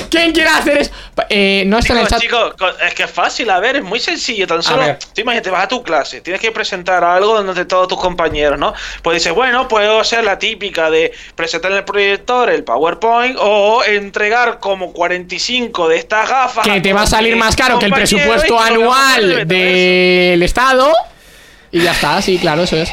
¿Quién quiere hacer eso? Eh, no está en el chat. chicos, co- es que es fácil, a ver, es muy sencillo. Tan solo, tú imagínate, vas a tu clase, tienes que presentar algo donde todos tus compañeros, ¿no? Pues dices, bueno, puedo hacer la típica de presentar en el proyector el PowerPoint o entregar como 45 de estas gafas. Que te va a salir más caro que el presupuesto anual del Estado. Y ya está, sí, claro, eso es.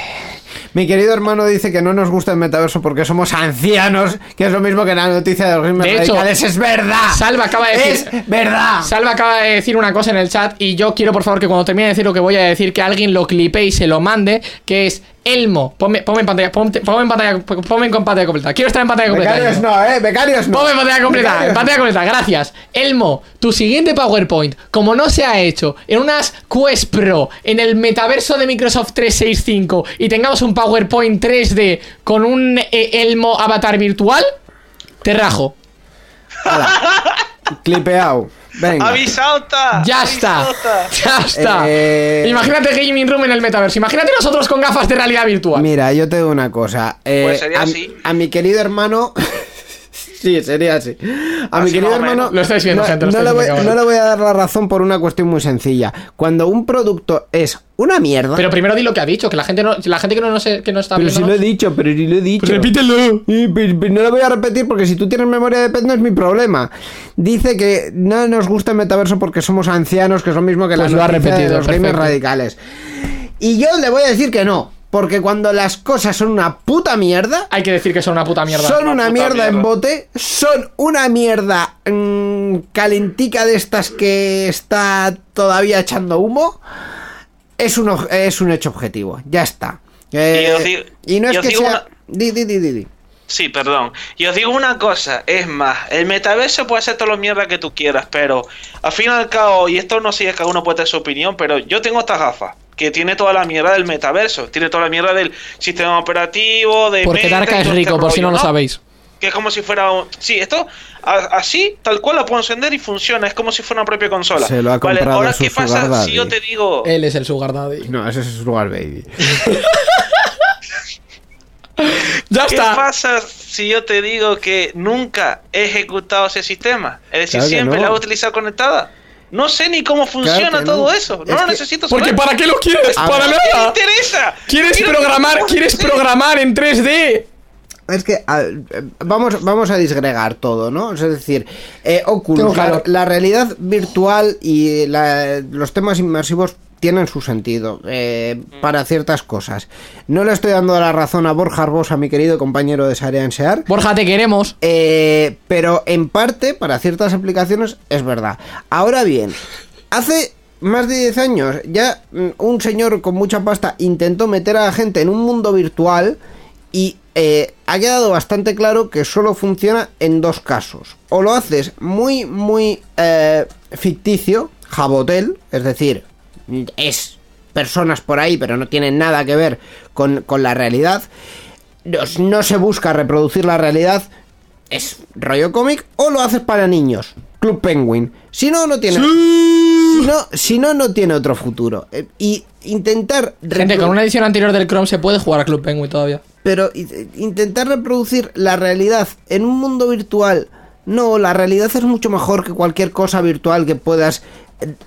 Mi querido hermano dice que no nos gusta el metaverso porque somos ancianos, que es lo mismo que la noticia de los gamers De hecho, radicales. ¡Es verdad! Salva acaba de decir. ¡Es verdad! Salva acaba de decir una cosa en el chat y yo quiero por favor que cuando termine de decir lo que voy a decir que alguien lo clipe y se lo mande, que es Elmo. Ponme, ponme en pantalla, ponte- ponme en pantalla, ponme en pantalla completa. Quiero estar en pantalla completa. Becarios Elmo. no, eh, becarios no. Ponme en pantalla completa, en pantalla completa, gracias. Elmo, tu siguiente PowerPoint, como no se ha hecho en unas Quest Pro, en el metaverso de Microsoft 365 y tengamos un PowerPoint 3D con un eh, Elmo avatar virtual, te rajo. <laughs> Clipeado. Venga. Avisado está. Ya está. Ya está. Eh, Imagínate Gaming Room en el metaverso. Imagínate nosotros con gafas de realidad virtual. Mira, yo te digo una cosa. eh, Pues sería a, así. a mi querido hermano. <laughs> sí, sería así. A mi querido hermano. Lo estáis viendo, no, gente, lo no estáis le voy, no le voy a dar la razón por una cuestión muy sencilla. Cuando un producto es una mierda. Pero primero di lo que ha dicho, que la gente no, la gente que no, no, sé- que no está Pero si lo he dicho, pero si lo he dicho. Pues repítelo. Y, pues, pues, no lo voy a repetir porque si tú tienes memoria de pez no es mi problema. Dice que no nos gusta el metaverso porque somos ancianos, que es lo mismo que Pues la lo ha noticia de repetido, los gamers perfecto. radicales. Y yo le voy a decir que no, porque cuando las cosas son una puta mierda, Hay que decir que son una puta mierda. son Una mierda, en bote, son una mierda mm, calentica de estas que está todavía echando humo. Es un, es un hecho objetivo, ya está. Eh, Y os digo- y no es que sea... una- Di, di, di, di, di. Sí, perdón. Y os digo una cosa, es más, el metaverso puede ser toda la mierda que tú quieras, pero al fin y al cabo, y esto no sé si es que cada uno puede tener su opinión, pero yo tengo estas gafas, que tiene toda la mierda del metaverso, tiene toda la mierda del sistema operativo, de... Porque Meta Darka es todo rico, este por si no lo sabéis. Que es como si fuera un... Sí, esto a- así, tal cual la puedo encender y funciona, es como si fuera una propia consola. Se lo ha vale, comprado ahora su qué pasa si yo te digo... Él es el Sugar Daddy. No, ese es Sugar Baby. <laughs> Ya ¿Qué está. pasa si yo te digo que nunca he ejecutado ese sistema? Es decir, Claro siempre no. la he utilizado conectada. No sé ni cómo funciona todo no. eso. No Es lo que- necesito Porque saber. ¿para qué lo quieres? A Para ver. ¿Qué me nada. interesa? ¿Quieres Quiero programar, que- quieres Sí. programar en 3D? Es que a- vamos, vamos a disgregar todo, ¿no? Es decir, eh, Oculus, claro. la, la realidad virtual y la- los temas inmersivos tienen su sentido eh, para ciertas cosas. No le estoy dando la razón a Borja Arbós, a mi querido compañero de Sarea en Sear. Borja, te queremos. Eh, pero en parte, para ciertas aplicaciones, es verdad. Ahora bien, hace más de 10 años ya mm, un señor con mucha pasta intentó meter a la gente en un mundo virtual y eh, ha quedado bastante claro que solo funciona en dos casos. O lo haces muy, muy eh, ficticio, Jabotel, es decir, es personas por ahí, pero no tienen nada que ver con, con la realidad. No, no se busca reproducir la realidad, es rollo cómic, o lo haces para niños. Club Penguin. Si no, no tiene. Si no, si no, no tiene otro futuro. Eh, Y intentar. Gente, con una edición anterior del Chrome se puede jugar a Club Penguin todavía. pero i- intentar reproducir la realidad en un mundo virtual, no, la realidad es mucho mejor que cualquier cosa virtual que puedas eh,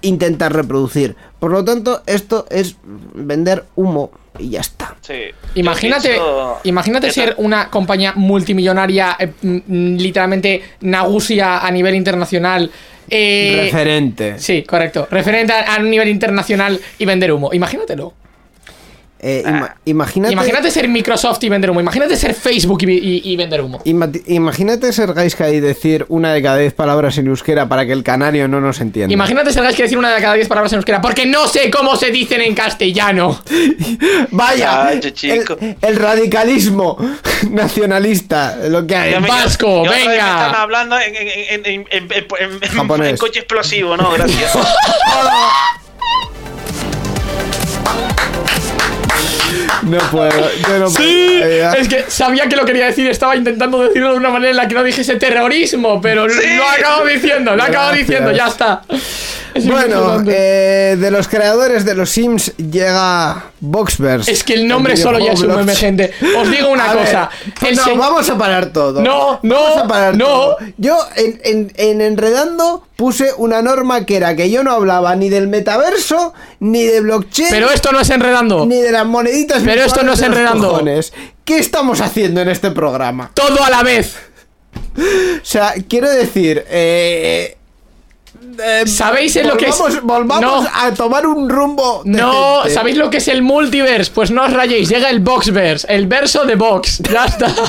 intentar reproducir. Por lo tanto, esto es vender humo y ya está. Sí. Imagínate, pienso- imagínate ser una compañía multimillonaria, eh, mm, mm, literalmente Nagusia a nivel internacional. eh, Referente. Sí, correcto. Referente a, a un nivel internacional y vender humo. Imagínatelo. Eh, ima- imagínate, Imagínate ser Microsoft y vender humo. Imagínate ser Facebook y, y- y vender humo. ima- imagínate ser Gaiska y decir una de cada diez palabras en euskera para que el canario no nos entienda. Imagínate ser que decir una de cada diez palabras en euskera, porque no sé cómo se dicen en castellano. <laughs> Vaya, Ay, chico. el, el radicalismo <laughs> nacionalista, lo que hay. Vasco, vez me venga. están hablando en, en, en, en, en- en- en- Japonés. en coche explosivo, no, gracias. <laughs> No puedo, yo no Sí, puedo. Eh, es que sabía que lo quería decir, estaba intentando decirlo de una manera en la que no dijese terrorismo, pero Sí. lo acabo diciendo, lo acabo diciendo, ya está. Es Bueno, eh, de los creadores de los Sims llega Boxverse. es que el nombre el solo ya es un meme, gente. Os digo una A cosa. no, se- vamos a parar todo. No, no, Vamos a parar no. todo. Yo en, en- en Enredando puse una norma que era que yo no hablaba ni del metaverso, ni de blockchain, Pero esto no es enredando. ni de las moneditas Pero esto no es Enredando. cojones. ¿Qué estamos haciendo en este programa? Todo a la vez. <laughs> O sea, quiero decir, eh, eh, ¿Sabéis en lo que es? volvamos- No. a tomar un rumbo. No. ¿sabéis lo que es el multiverse? Pues no os rayéis, llega el Boxverse, el verso de Box. Ya está. <laughs>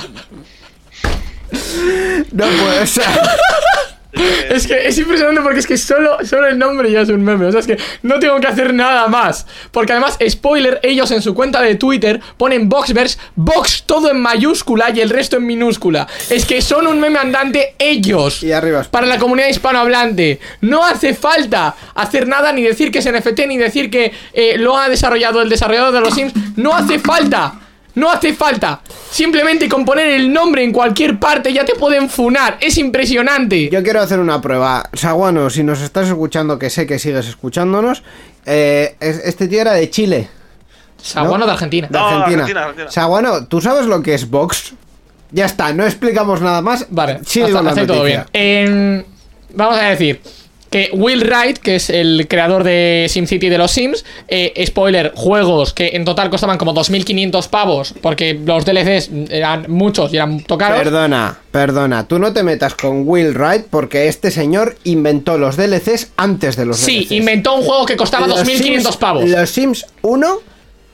No puede ser. <laughs> Es que es impresionante porque es que solo, solo el nombre ya es un meme. O sea, es que no tengo que hacer nada más. Porque además, spoiler, ellos en su cuenta de Twitter ponen Boxverse, Box todo en mayúscula y el resto en minúscula. Es que son un meme andante ellos. Y arriba. Para la comunidad hispanohablante. No hace falta hacer nada, ni decir que es NFT, ni decir que eh, lo ha desarrollado el desarrollador de los Sims. No hace falta. No hace falta. Simplemente con poner el nombre en cualquier parte ya te pueden funar. Es impresionante. Yo quiero hacer una prueba. Saguano, si nos estás escuchando, que sé que sigues escuchándonos, eh, es- este tío era de Chile, Saguano ¿no? de Argentina. de No, Argentina. Argentina. Saguano, ¿tú sabes lo que es Vox? Ya está, no explicamos nada más. Vale, Sigue hasta, todo bien. En- vamos a decir que Will Wright, que es el creador de SimCity de los Sims, eh, spoiler, juegos que en total costaban como 2.500 pavos, porque los DLCs eran muchos y eran tocaros. Perdona, perdona, tú no te metas con Will Wright porque este señor inventó los DLCs antes de los Sí, DLCs. inventó un juego que costaba Los 2.500 Sims- pavos. Los Sims 1,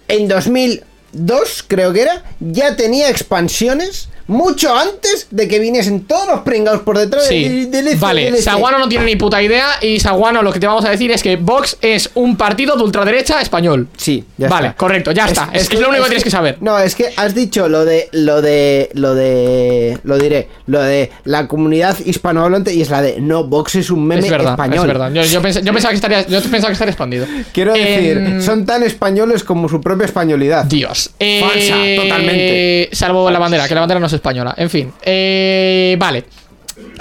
en 2002, creo que era, ya tenía expansiones mucho antes de que viniesen todos los pringados por detrás. Sí, y DLC, vale, DLC. Saguano no tiene ni puta idea y Saguano lo que te vamos a decir es que Vox es un partido de ultraderecha español. Sí, ya Vale, está. correcto, ya está. Es- es lo único que tienes que saber. No, es que has dicho lo de, lo de, lo de, lo diré, lo de la comunidad hispanohablante y es la de, no, Vox es un meme verdad, español. es verdad. Yo, yo yo pensaba que estaría, yo pensaba que estaría expandido. Quiero decir, Em, son tan españoles como su propia españolidad. Dios. Eh, Falsa, totalmente. Salvo la bandera, que la bandera no es española. En fin. Eh, vale.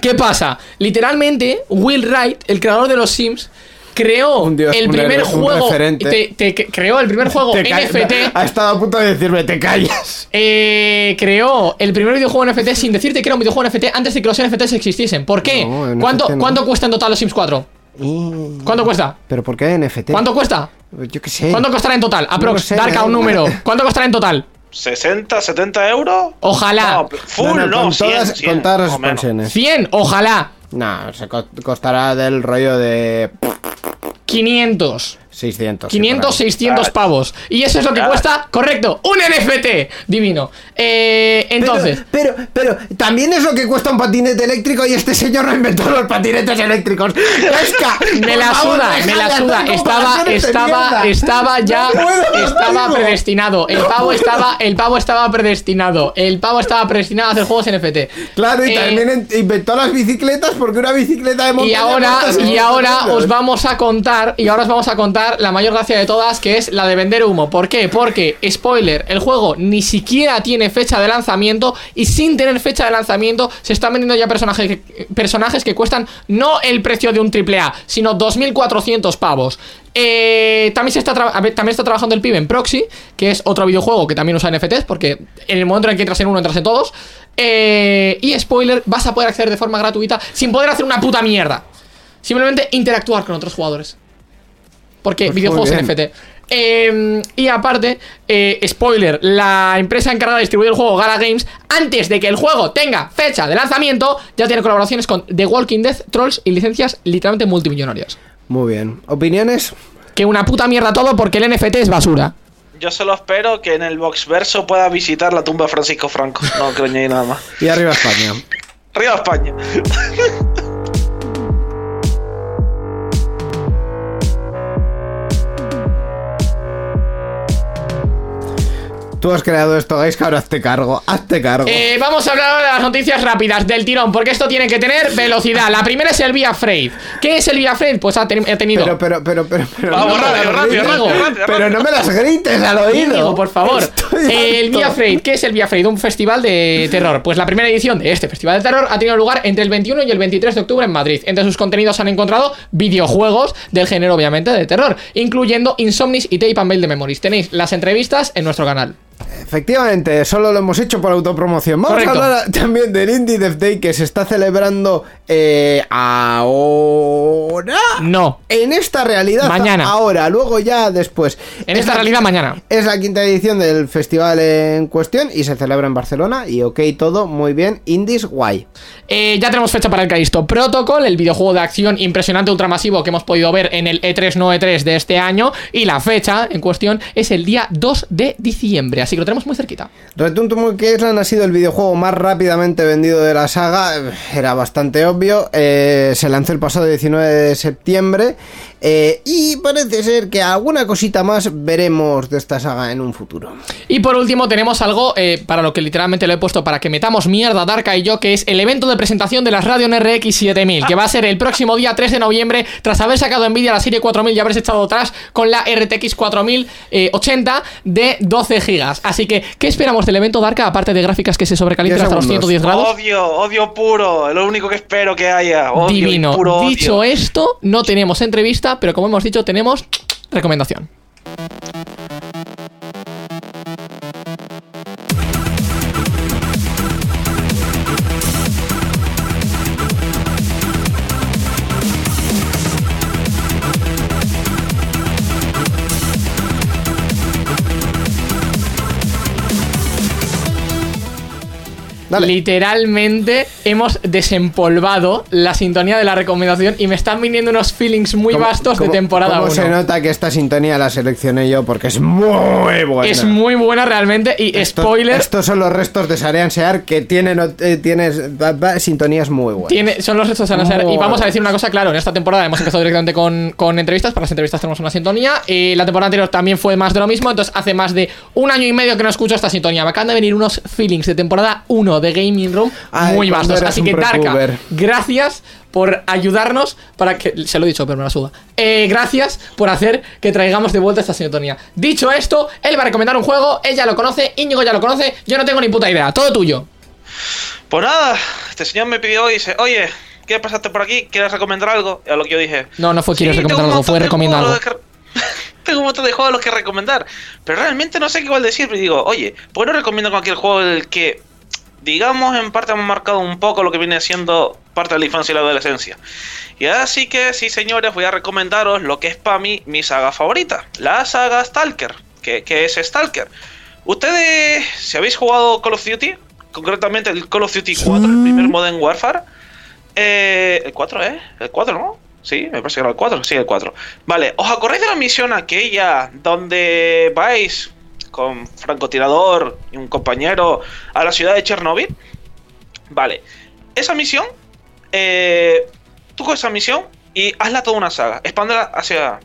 ¿Qué pasa? Literalmente, Will Wright, el creador de los Sims, creó Un dios, el primer un juego. te- te- creó el primer juego NFT. Ha estado a punto de decirme, te callas. eh, creó el primer videojuego NFT sin decirte que era un videojuego NFT antes de que los NFTs existiesen. ¿Por qué? No, ¿Cuánto, no. ¿Cuánto cuesta en total los Sims 4? Y- ¿Cuánto cuesta? ¿Pero por qué NFT? ¿Cuánto cuesta? Yo qué sé. ¿Cuánto costará en total? Aprox, lo sé, Darka, un eh. número. <laughs> ¿Cuánto costará en total? 60, 70 euros. Ojalá. No, full, no, con, 100, todas, 100, con todas las expansiones. 100, ojalá. No, se co- costará del rollo de... 500. 600. sí, 500, por ahí. 600 Ah. pavos. Y eso es lo que Ah. cuesta, correcto, un NFT. Divino. Eh, entonces, Pero, pero, pero también es lo que cuesta un patinete eléctrico y este señor no inventó los patinetes eléctricos. Esca, <laughs> me la favor, suda, me la suda. Estaba, estaba, estaba ya, No puedo, no estaba predestinado. El pavo estaba, el pavo estaba predestinado. El pavo estaba predestinado a hacer juegos NFT. Claro, y Eh, también en- inventó las bicicletas porque una bicicleta de montaña Y ahora, y 600 ahora os vamos a contar, y ahora os vamos a contar la mayor gracia de todas, que es la de vender humo. ¿Por qué? Porque, spoiler, el juego ni siquiera tiene fecha de lanzamiento y sin tener fecha de lanzamiento se están vendiendo ya personajes que, personajes que cuestan no el precio de un AAA, sino 2.400 pavos. Eh, también, está también está trabajando el pibe en Proxy, que es otro videojuego que también usa NFTs, porque en el momento en el que entras en uno, entras en todos. Eh, y spoiler, vas a poder acceder de forma gratuita sin poder hacer una puta mierda. Simplemente interactuar con otros jugadores. Porque Pues videojuegos. NFT. Eh, y aparte, eh, spoiler, la empresa encargada de distribuir el juego Gala Games, antes de que el juego tenga fecha de lanzamiento, ya tiene colaboraciones con The Walking Dead, Trolls y licencias literalmente multimillonarias. Muy bien. ¿Opiniones? Que una puta mierda todo porque el NFT es basura. Yo solo espero que en el Boxverso pueda visitar la tumba de Francisco Franco. No creo ni nada más. Y arriba España. Arriba España. <laughs> Tú has creado esto, Gaisca, ahora hazte cargo. Hazte cargo. Eh, vamos a hablar ahora de las noticias rápidas del tirón, porque esto tiene que tener velocidad. La primera es el Via Freight. ¿Qué es el Via Freight? Pues ha, ten- ha tenido. Pero, pero, pero, pero, pero. Vamos, no me rápido, las rápido, grites. rápido, rápido, Pero no me las grites al oído. Íñigo, por favor. <laughs> El. Via Freight, ¿qué es el Via Freight? Un festival de terror. Pues la primera edición de este festival de terror ha tenido lugar entre el 21 y el 23 de octubre en Madrid. Entre sus contenidos han encontrado videojuegos del género, obviamente, de terror, incluyendo Insomnis y Tape and Mail de Memories. Tenéis las entrevistas en nuestro canal. Efectivamente, solo lo hemos hecho por autopromoción. Vamos Correcto. a hablar también del Indie Dev Day que se está celebrando eh, ahora. No. En esta realidad. Mañana. Ahora, luego ya después. En Es esta realidad mañana. Es la quinta edición del festival en cuestión y se celebra en Barcelona. Y ok, todo muy bien. Indies, guay. Eh, ya tenemos fecha para el Callisto Protocol, el videojuego de acción impresionante ultramasivo que hemos podido ver en el E E3 no E3 de este año. Y la fecha en cuestión es el día 2 de diciembre, así que lo tenemos muy cerquita. Return to Island ha sido el videojuego más rápidamente vendido de la saga. Era bastante obvio. Eh, se lanzó el pasado 19 de septiembre. Eh, y parece ser que alguna cosita más veremos de esta saga en un futuro. Y por último tenemos algo eh, para lo que literalmente lo he puesto para que metamos mierda Darka y yo, que es el evento de presentación de las Radeon RX 7000, que va a ser el próximo día 3 de noviembre, tras haber sacado Nvidia la serie 4000 y haberse echado atrás con la RTX 4080 de 12 GB. Así que, ¿qué esperamos del evento Darka, aparte de gráficas que se sobrecalientan 10 hasta los segundos. 110 grados? Odio, odio puro. Lo único que espero que haya. Odio y Divino. puro odio. Dicho esto, no tenemos entrevista, pero como hemos dicho, tenemos recomendación. Dale. Literalmente hemos desempolvado la sintonía de la recomendación y me están viniendo unos feelings muy ¿Cómo- vastos de temporada cómo 1. se nota que esta sintonía la seleccioné yo porque es muy buena. Es muy buena realmente y Esto- spoiler, Estos son los restos de Sarean Sear que tienen eh, tienes, sintonías muy buenas. tiene, son los restos de Anaser. Y Muy vamos a decir una cosa, claro, en esta temporada hemos empezado directamente con, con entrevistas, para las entrevistas tenemos una sintonía. Eh, la temporada anterior también fue más de lo mismo, entonces hace más de un año y medio que no escucho esta sintonía. Me acaban de venir unos feelings de temporada 1 de Gaming Room Ay, muy vastos. Así que Darka, gracias por ayudarnos para que. Se lo he dicho, pero me la suda. Eh, gracias por hacer que traigamos de vuelta esta sintonía. Dicho esto, él va a recomendar un juego, él ya lo conoce, Íñigo ya lo conoce, yo no tengo ni puta idea, todo tuyo. Pues nada, este señor me pidió y dice, oye, ¿quieres pasarte por aquí? ¿Quieres recomendar algo? Y a lo que yo dije, No, no fue quieres "Sí, recomendar algo, fue de recomienda algo. que- <laughs> tengo un montón de juegos a los que recomendar. Pero realmente no sé qué igual decir. Y digo, oye, ¿por qué no recomiendo cualquier juego del que, digamos, en parte hemos marcado un poco lo que viene siendo parte de la infancia y la adolescencia? Y así que, sí, señores, voy a recomendaros lo que es para mí mi saga favorita. La saga Stalker. que, que es Stalker. Ustedes, si habéis jugado Call of Duty, concretamente el Call of Duty 4, el primer Modern Warfare, eh, el 4, ¿eh? El 4, ¿no? Sí, me parece que era el 4. Sí, el 4. Vale, ¿os acordáis de la misión aquella donde vais con francotirador y un compañero a la ciudad de Chernobyl? Vale, esa misión, eh, tú con esa misión y hazla toda una saga. Expándela hacia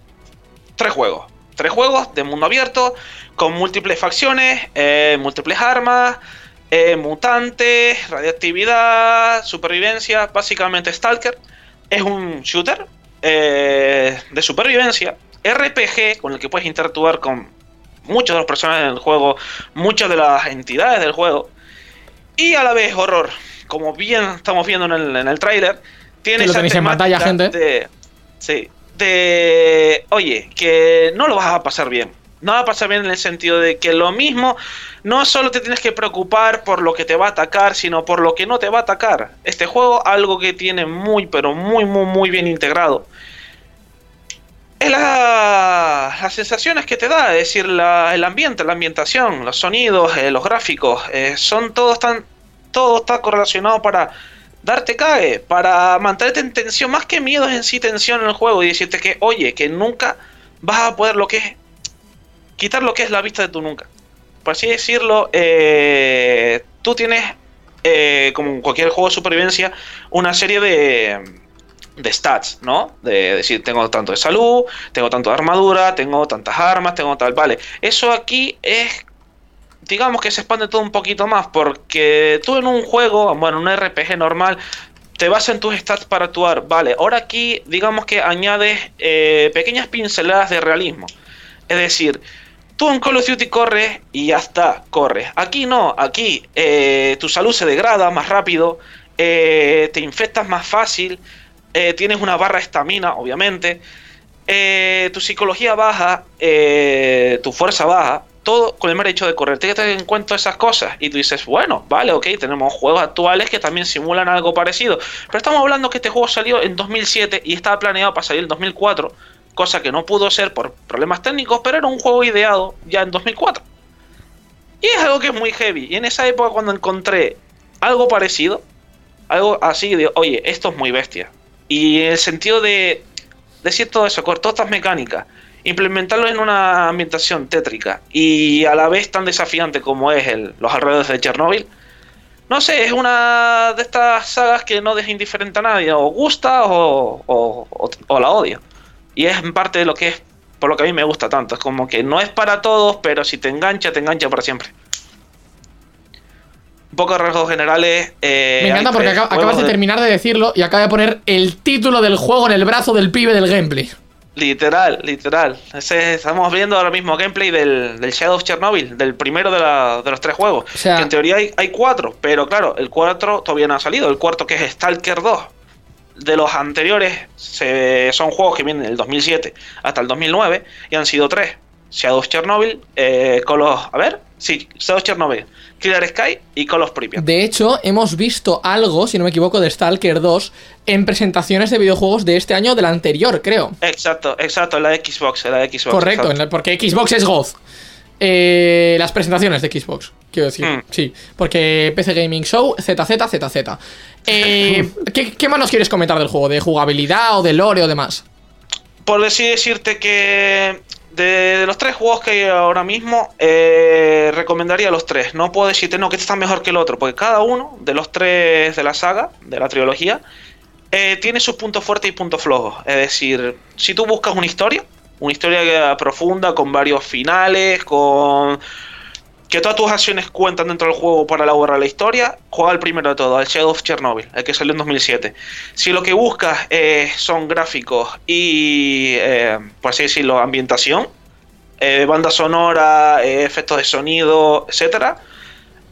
tres juegos. Tres juegos de mundo abierto, con múltiples facciones, eh, múltiples armas, eh, mutantes, radiactividad, supervivencia, básicamente Stalker. Es un shooter eh, de supervivencia, RPG, con el que puedes interactuar con muchos de los personajes del juego, muchas de las entidades del juego, y a la vez horror. Como bien estamos viendo en el, en el tráiler, tiene esa tenéis en pantalla, gente. de- sí, de... Oye, que no lo vas a pasar bien. No va a pasar bien en el sentido de que lo mismo, no solo te tienes que preocupar por lo que te va a atacar, sino por lo que no te va a atacar. Este juego, algo que tiene muy, pero muy, muy, muy bien integrado, la- las sensaciones que te da, es decir, la- el ambiente, la ambientación, los sonidos, eh, los gráficos, eh, son todos tan, todo está correlacionado para darte cague, para mantenerte en tensión, más que miedo en sí tensión en el juego y decirte que, oye, que nunca vas a poder lo que es, quitar lo que es la vista de tu nunca. Por así decirlo, eh, tú tienes, como en cualquier juego de supervivencia, una serie de, de stats, ¿no? De decir, tengo tanto de salud, tengo tanto de armadura, tengo tantas armas, tengo tal, vale. Eso aquí es, digamos que se expande todo un poquito más, porque tú en un juego, bueno, un RPG normal, te basas en tus stats para actuar, vale. Ahora aquí, digamos que añades eh, pequeñas pinceladas de realismo. Es decir, tú en Call of Duty corres y ya está, corres. Aquí no, aquí eh, tu salud se degrada más rápido, eh, te infectas más fácil, eh, tienes una barra de estamina, obviamente, eh, tu psicología baja, eh, tu fuerza baja, todo con el mero de correr. Te tener en cuenta esas cosas y tú dices, bueno, vale, ok, tenemos juegos actuales que también simulan algo parecido. Pero estamos hablando que este juego salió en 2007 y estaba planeado para salir en 2004, cosa que no pudo ser por problemas técnicos, pero era un juego ideado ya en 2004. Y es algo que es muy heavy. Y en esa época cuando encontré algo parecido, algo así de, oye, esto es muy bestia. Y en el sentido de decir todo eso, con todas estas mecánicas, implementarlo en una ambientación tétrica y a la vez tan desafiante como es el, los alrededores de Chernobyl, no sé, es una de estas sagas que no deja indiferente a nadie, o gusta o, o, la odia. Y es en parte de lo que es, por lo que a mí me gusta tanto, es como que no es para todos, pero si te engancha, te engancha para siempre. Un poco de rasgos generales. eh, Me encanta porque acabas de terminar de decirlo y acaba de poner el título del juego en el brazo del pibe del gameplay. Literal, literal. Ese- estamos viendo ahora mismo gameplay del, del Shadow of Chernobyl, del primero de, la- de los tres juegos. O sea- que en teoría hay, hay cuatro, pero claro, el cuatro todavía no ha salido. El cuarto que es Stalker 2. De los anteriores se- son juegos que vienen del 2007 hasta el 2009 y han sido tres. Shadow of Chernobyl, eh, Call of... A ver, sí, Shadow Chernobyl, Killer Sky y Call of Pripyat. De hecho, hemos visto algo, si no me equivoco, de Stalker 2 en presentaciones de videojuegos de este año o del anterior, creo. Exacto, exacto, en la Xbox, en la Xbox. Correcto, exacto. en la- porque Xbox es Goz. Eh, las presentaciones de Xbox, quiero decir. Mm. Sí, porque PC Gaming Show, ZZ, ZZ. Eh, <laughs> ¿qué, ¿Qué más nos quieres comentar del juego? ¿De jugabilidad o de lore o demás? por así decirte que de, los tres juegos que hay ahora mismo, eh, recomendaría los tres. No puedo decirte, no, que este está mejor que el otro, porque cada uno de los tres de la saga, de la trilogía, eh, tiene sus puntos fuertes y puntos flojos. Es decir, si tú buscas una historia, una historia profunda, con varios finales, con que todas tus acciones cuentan dentro del juego para elaborar la historia, juega el primero de todo, el Shadow of Chernobyl, el que salió en 2007. Si lo que buscas eh, son gráficos y, eh, por así decirlo, ambientación, eh, banda sonora, eh, efectos de sonido, etcétera,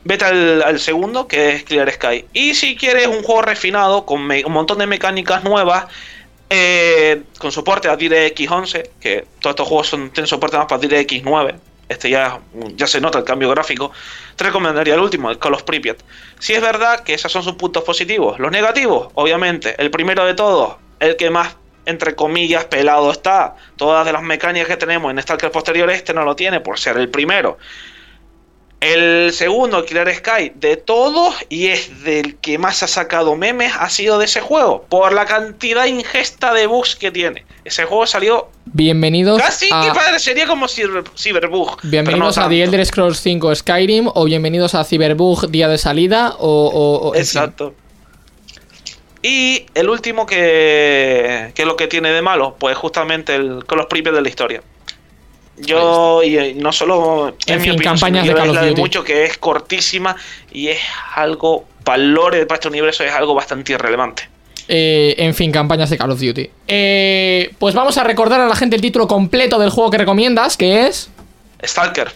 vete al, segundo, que es Clear Sky. Y si quieres un juego refinado, con un montón de mecánicas nuevas, con soporte a DirectX 11, que todos estos juegos tienen soporte más para DirectX 9, este ya, ya se nota el cambio gráfico, te recomendaría el último, el Call of Pripyat. Si es verdad que esos son sus puntos positivos. Los negativos, obviamente, el primero de todos, el que más, entre comillas, pelado está. Todas de las mecánicas que tenemos en Stalker posterior, este no lo tiene por ser el primero. El segundo, Killer Sky, de todos y es del que más ha sacado memes, ha sido de ese juego, por la cantidad ingesta de bugs que tiene. Ese juego salió Bienvenidos casi a... que parecería como Cyber, Cyberbug. Bienvenidos no a The. Elder Scrolls 5 Skyrim o bienvenidos a Cyberbug día de salida o... Exacto. Y el último que, que lo que tiene de malo, pues justamente el, con los premios de la historia. Yo, y eh, no solo En mi fin, opinión, campañas de Call of Duty. mucho que es cortísima y es algo, para el lore para este universo es algo bastante irrelevante. Eh, en fin, campañas de Call of Duty. Eh, pues vamos a recordar a la gente el título completo del juego que recomiendas, que es... Stalker,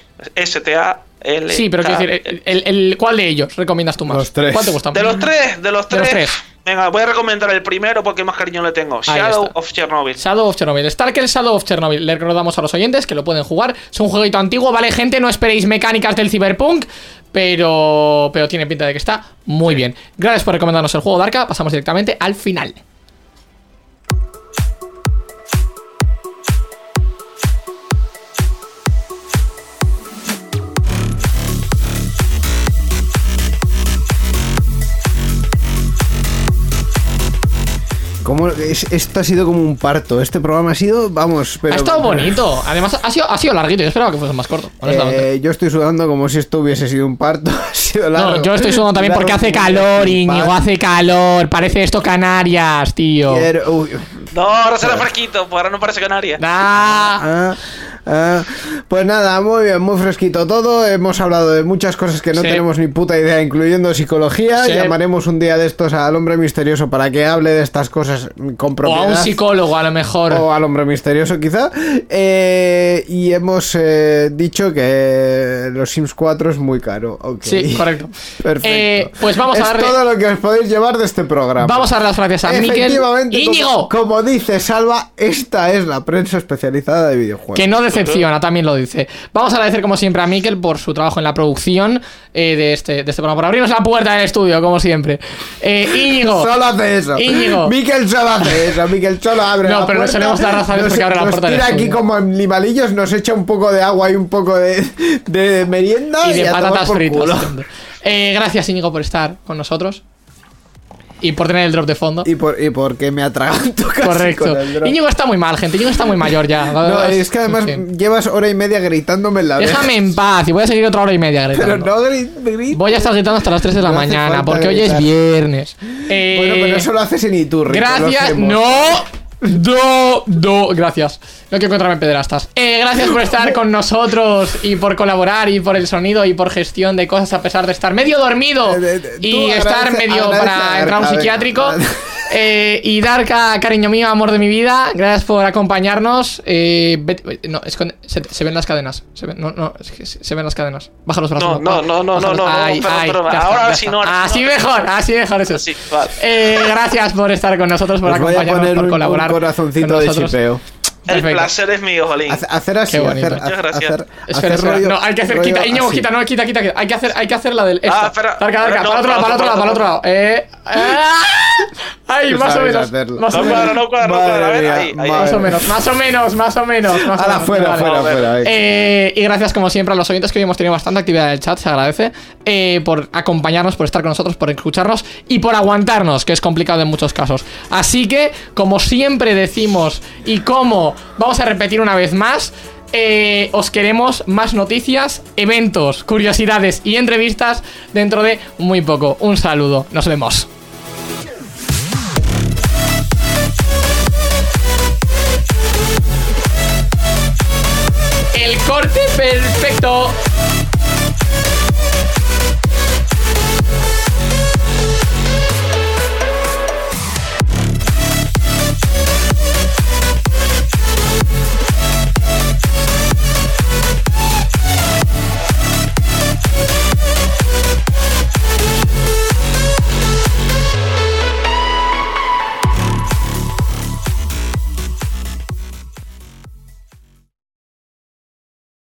Sí, pero quiero decir, el, el- ¿cuál de ellos recomiendas tú más? Los tres. ¿Cuál te gusta más? De los tres, de los De los tres. Venga, voy a recomendar el primero porque más cariño le tengo. Shadow of Chernobyl. Shadow of Chernobyl. Stalker Shadow of Chernobyl. Le recordamos a los oyentes que lo pueden jugar. Es un jueguito antiguo, ¿vale, gente? No esperéis mecánicas del Cyberpunk. Pero, pero tiene pinta de que está muy bien. Gracias por recomendarnos el juego, Darka. Pasamos directamente al final. Como es- esto ha sido como un parto. Este programa ha sido, vamos, pero. ha estado <laughs> bonito. Además, ha sido, ha sido larguito. Yo esperaba que fuese más corto, honestamente. Eh, yo estoy sudando como si esto hubiese sido un parto. <laughs> ha sido largo. no, yo estoy sudando también porque hace calor, Íñigo. Hace calor. Parece esto Canarias, tío. Quiero- uy. No, ahora será fresquito, pues ahora no parece canaria. Ah. Ah, ah. Pues nada, muy bien, muy fresquito todo. Hemos hablado de muchas cosas que no Sí. tenemos ni puta idea, incluyendo psicología. Sí. Llamaremos un día de estos al hombre misterioso para que hable de estas cosas con O a un psicólogo, a lo mejor. O al hombre misterioso, quizá. Eh, y hemos eh, dicho que los Sims 4 es muy caro. Sí, correcto. Perfecto. Eh, pues vamos a es darle- todo lo que os podéis llevar de este programa. Vamos a dar las gracias a Miquel. Efectivamente, Íñigo. como, como dice Salva, esta es la prensa especializada de videojuegos. Que no decepciona, también lo dice. Vamos a agradecer como siempre a Miquel por su trabajo en la producción eh, de, este, de este programa, por abrirnos la puerta del estudio, como siempre. Eh, Íñigo. Solo hace eso. Íñigo. Miquel solo hace eso. Miquel solo abre No, la pero le puerta. solemos dar nos- porque abre la nos puerta del tira aquí como animalillos, nos echa un poco de agua y un poco de, de merienda. y de patatas fritas. Eh, gracias, Íñigo, por estar con nosotros. Y por tener el drop de fondo. Y, por, y porque me atraganto casi Correcto. con el drone. Íñigo está muy mal, gente. Íñigo está muy mayor ya. No, es que además En fin. llevas hora y media gritándome en la. Déjame en paz y voy a seguir otra hora y media Pero gritando. no gri- grites. Voy a estar gritando hasta las 3 de la No mañana porque hoy es viernes. Eh, Bueno, pero eso lo haces en Iturri. Gracias. No. No, no, gracias. No quiero encontrarme en pederastas. Eh, gracias por estar con nosotros y por colaborar y por el sonido y por gestión de cosas a pesar de estar medio dormido Eh, y estar medio para entrar a un psiquiátrico. Eh, y Darka, cariño mío, amor de mi vida, gracias por acompañarnos. Eh, vete- no, esconde- se, se ven las cadenas. Se ven, no, no, es que se, se ven las cadenas. Baja los brazos. No, no, no, no, no, no, Ay, perdón, ay, perdón. ya está, Ahora sí no, Así no. mejor, así mejor eso. Así, vale. Eh, gracias por estar con nosotros, por Os acompañarnos, por colaborar. Corazoncito de chipeo. El Perfecto. placer es mío, Jolín. Hace- Hacer así, Qué bonito. hacer, Muchas gracias. hacer, Espera, hacer espera. rollo- no, hay que hacer, quita, Íñigo, así. quita, no, quita, quita, quita. Hay que hacer, hay que hacer la del. Ah, espera. Darka, Darka, No, para el otro lado, para el otro lado, para el otro lado. Eh. ¡Ah! Ay, Tú más o menos. hacerlo. Más o No menos. cuadra, no cuadra, no cuadra. A ver, ahí, ahí. Más o menos, más o menos, más o menos. Más Ahora fuera, Vale. fuera, fuera. ahí. Eh, y gracias como siempre a los oyentes que hoy hemos tenido bastante actividad en el chat, se agradece eh, por acompañarnos, por estar con nosotros, por escucharnos y por aguantarnos, que es complicado en muchos casos. Así que, como siempre decimos y como vamos a repetir una vez más, eh, os queremos más noticias, eventos, curiosidades y entrevistas dentro de muy poco. Un saludo, nos vemos. El corte perfecto.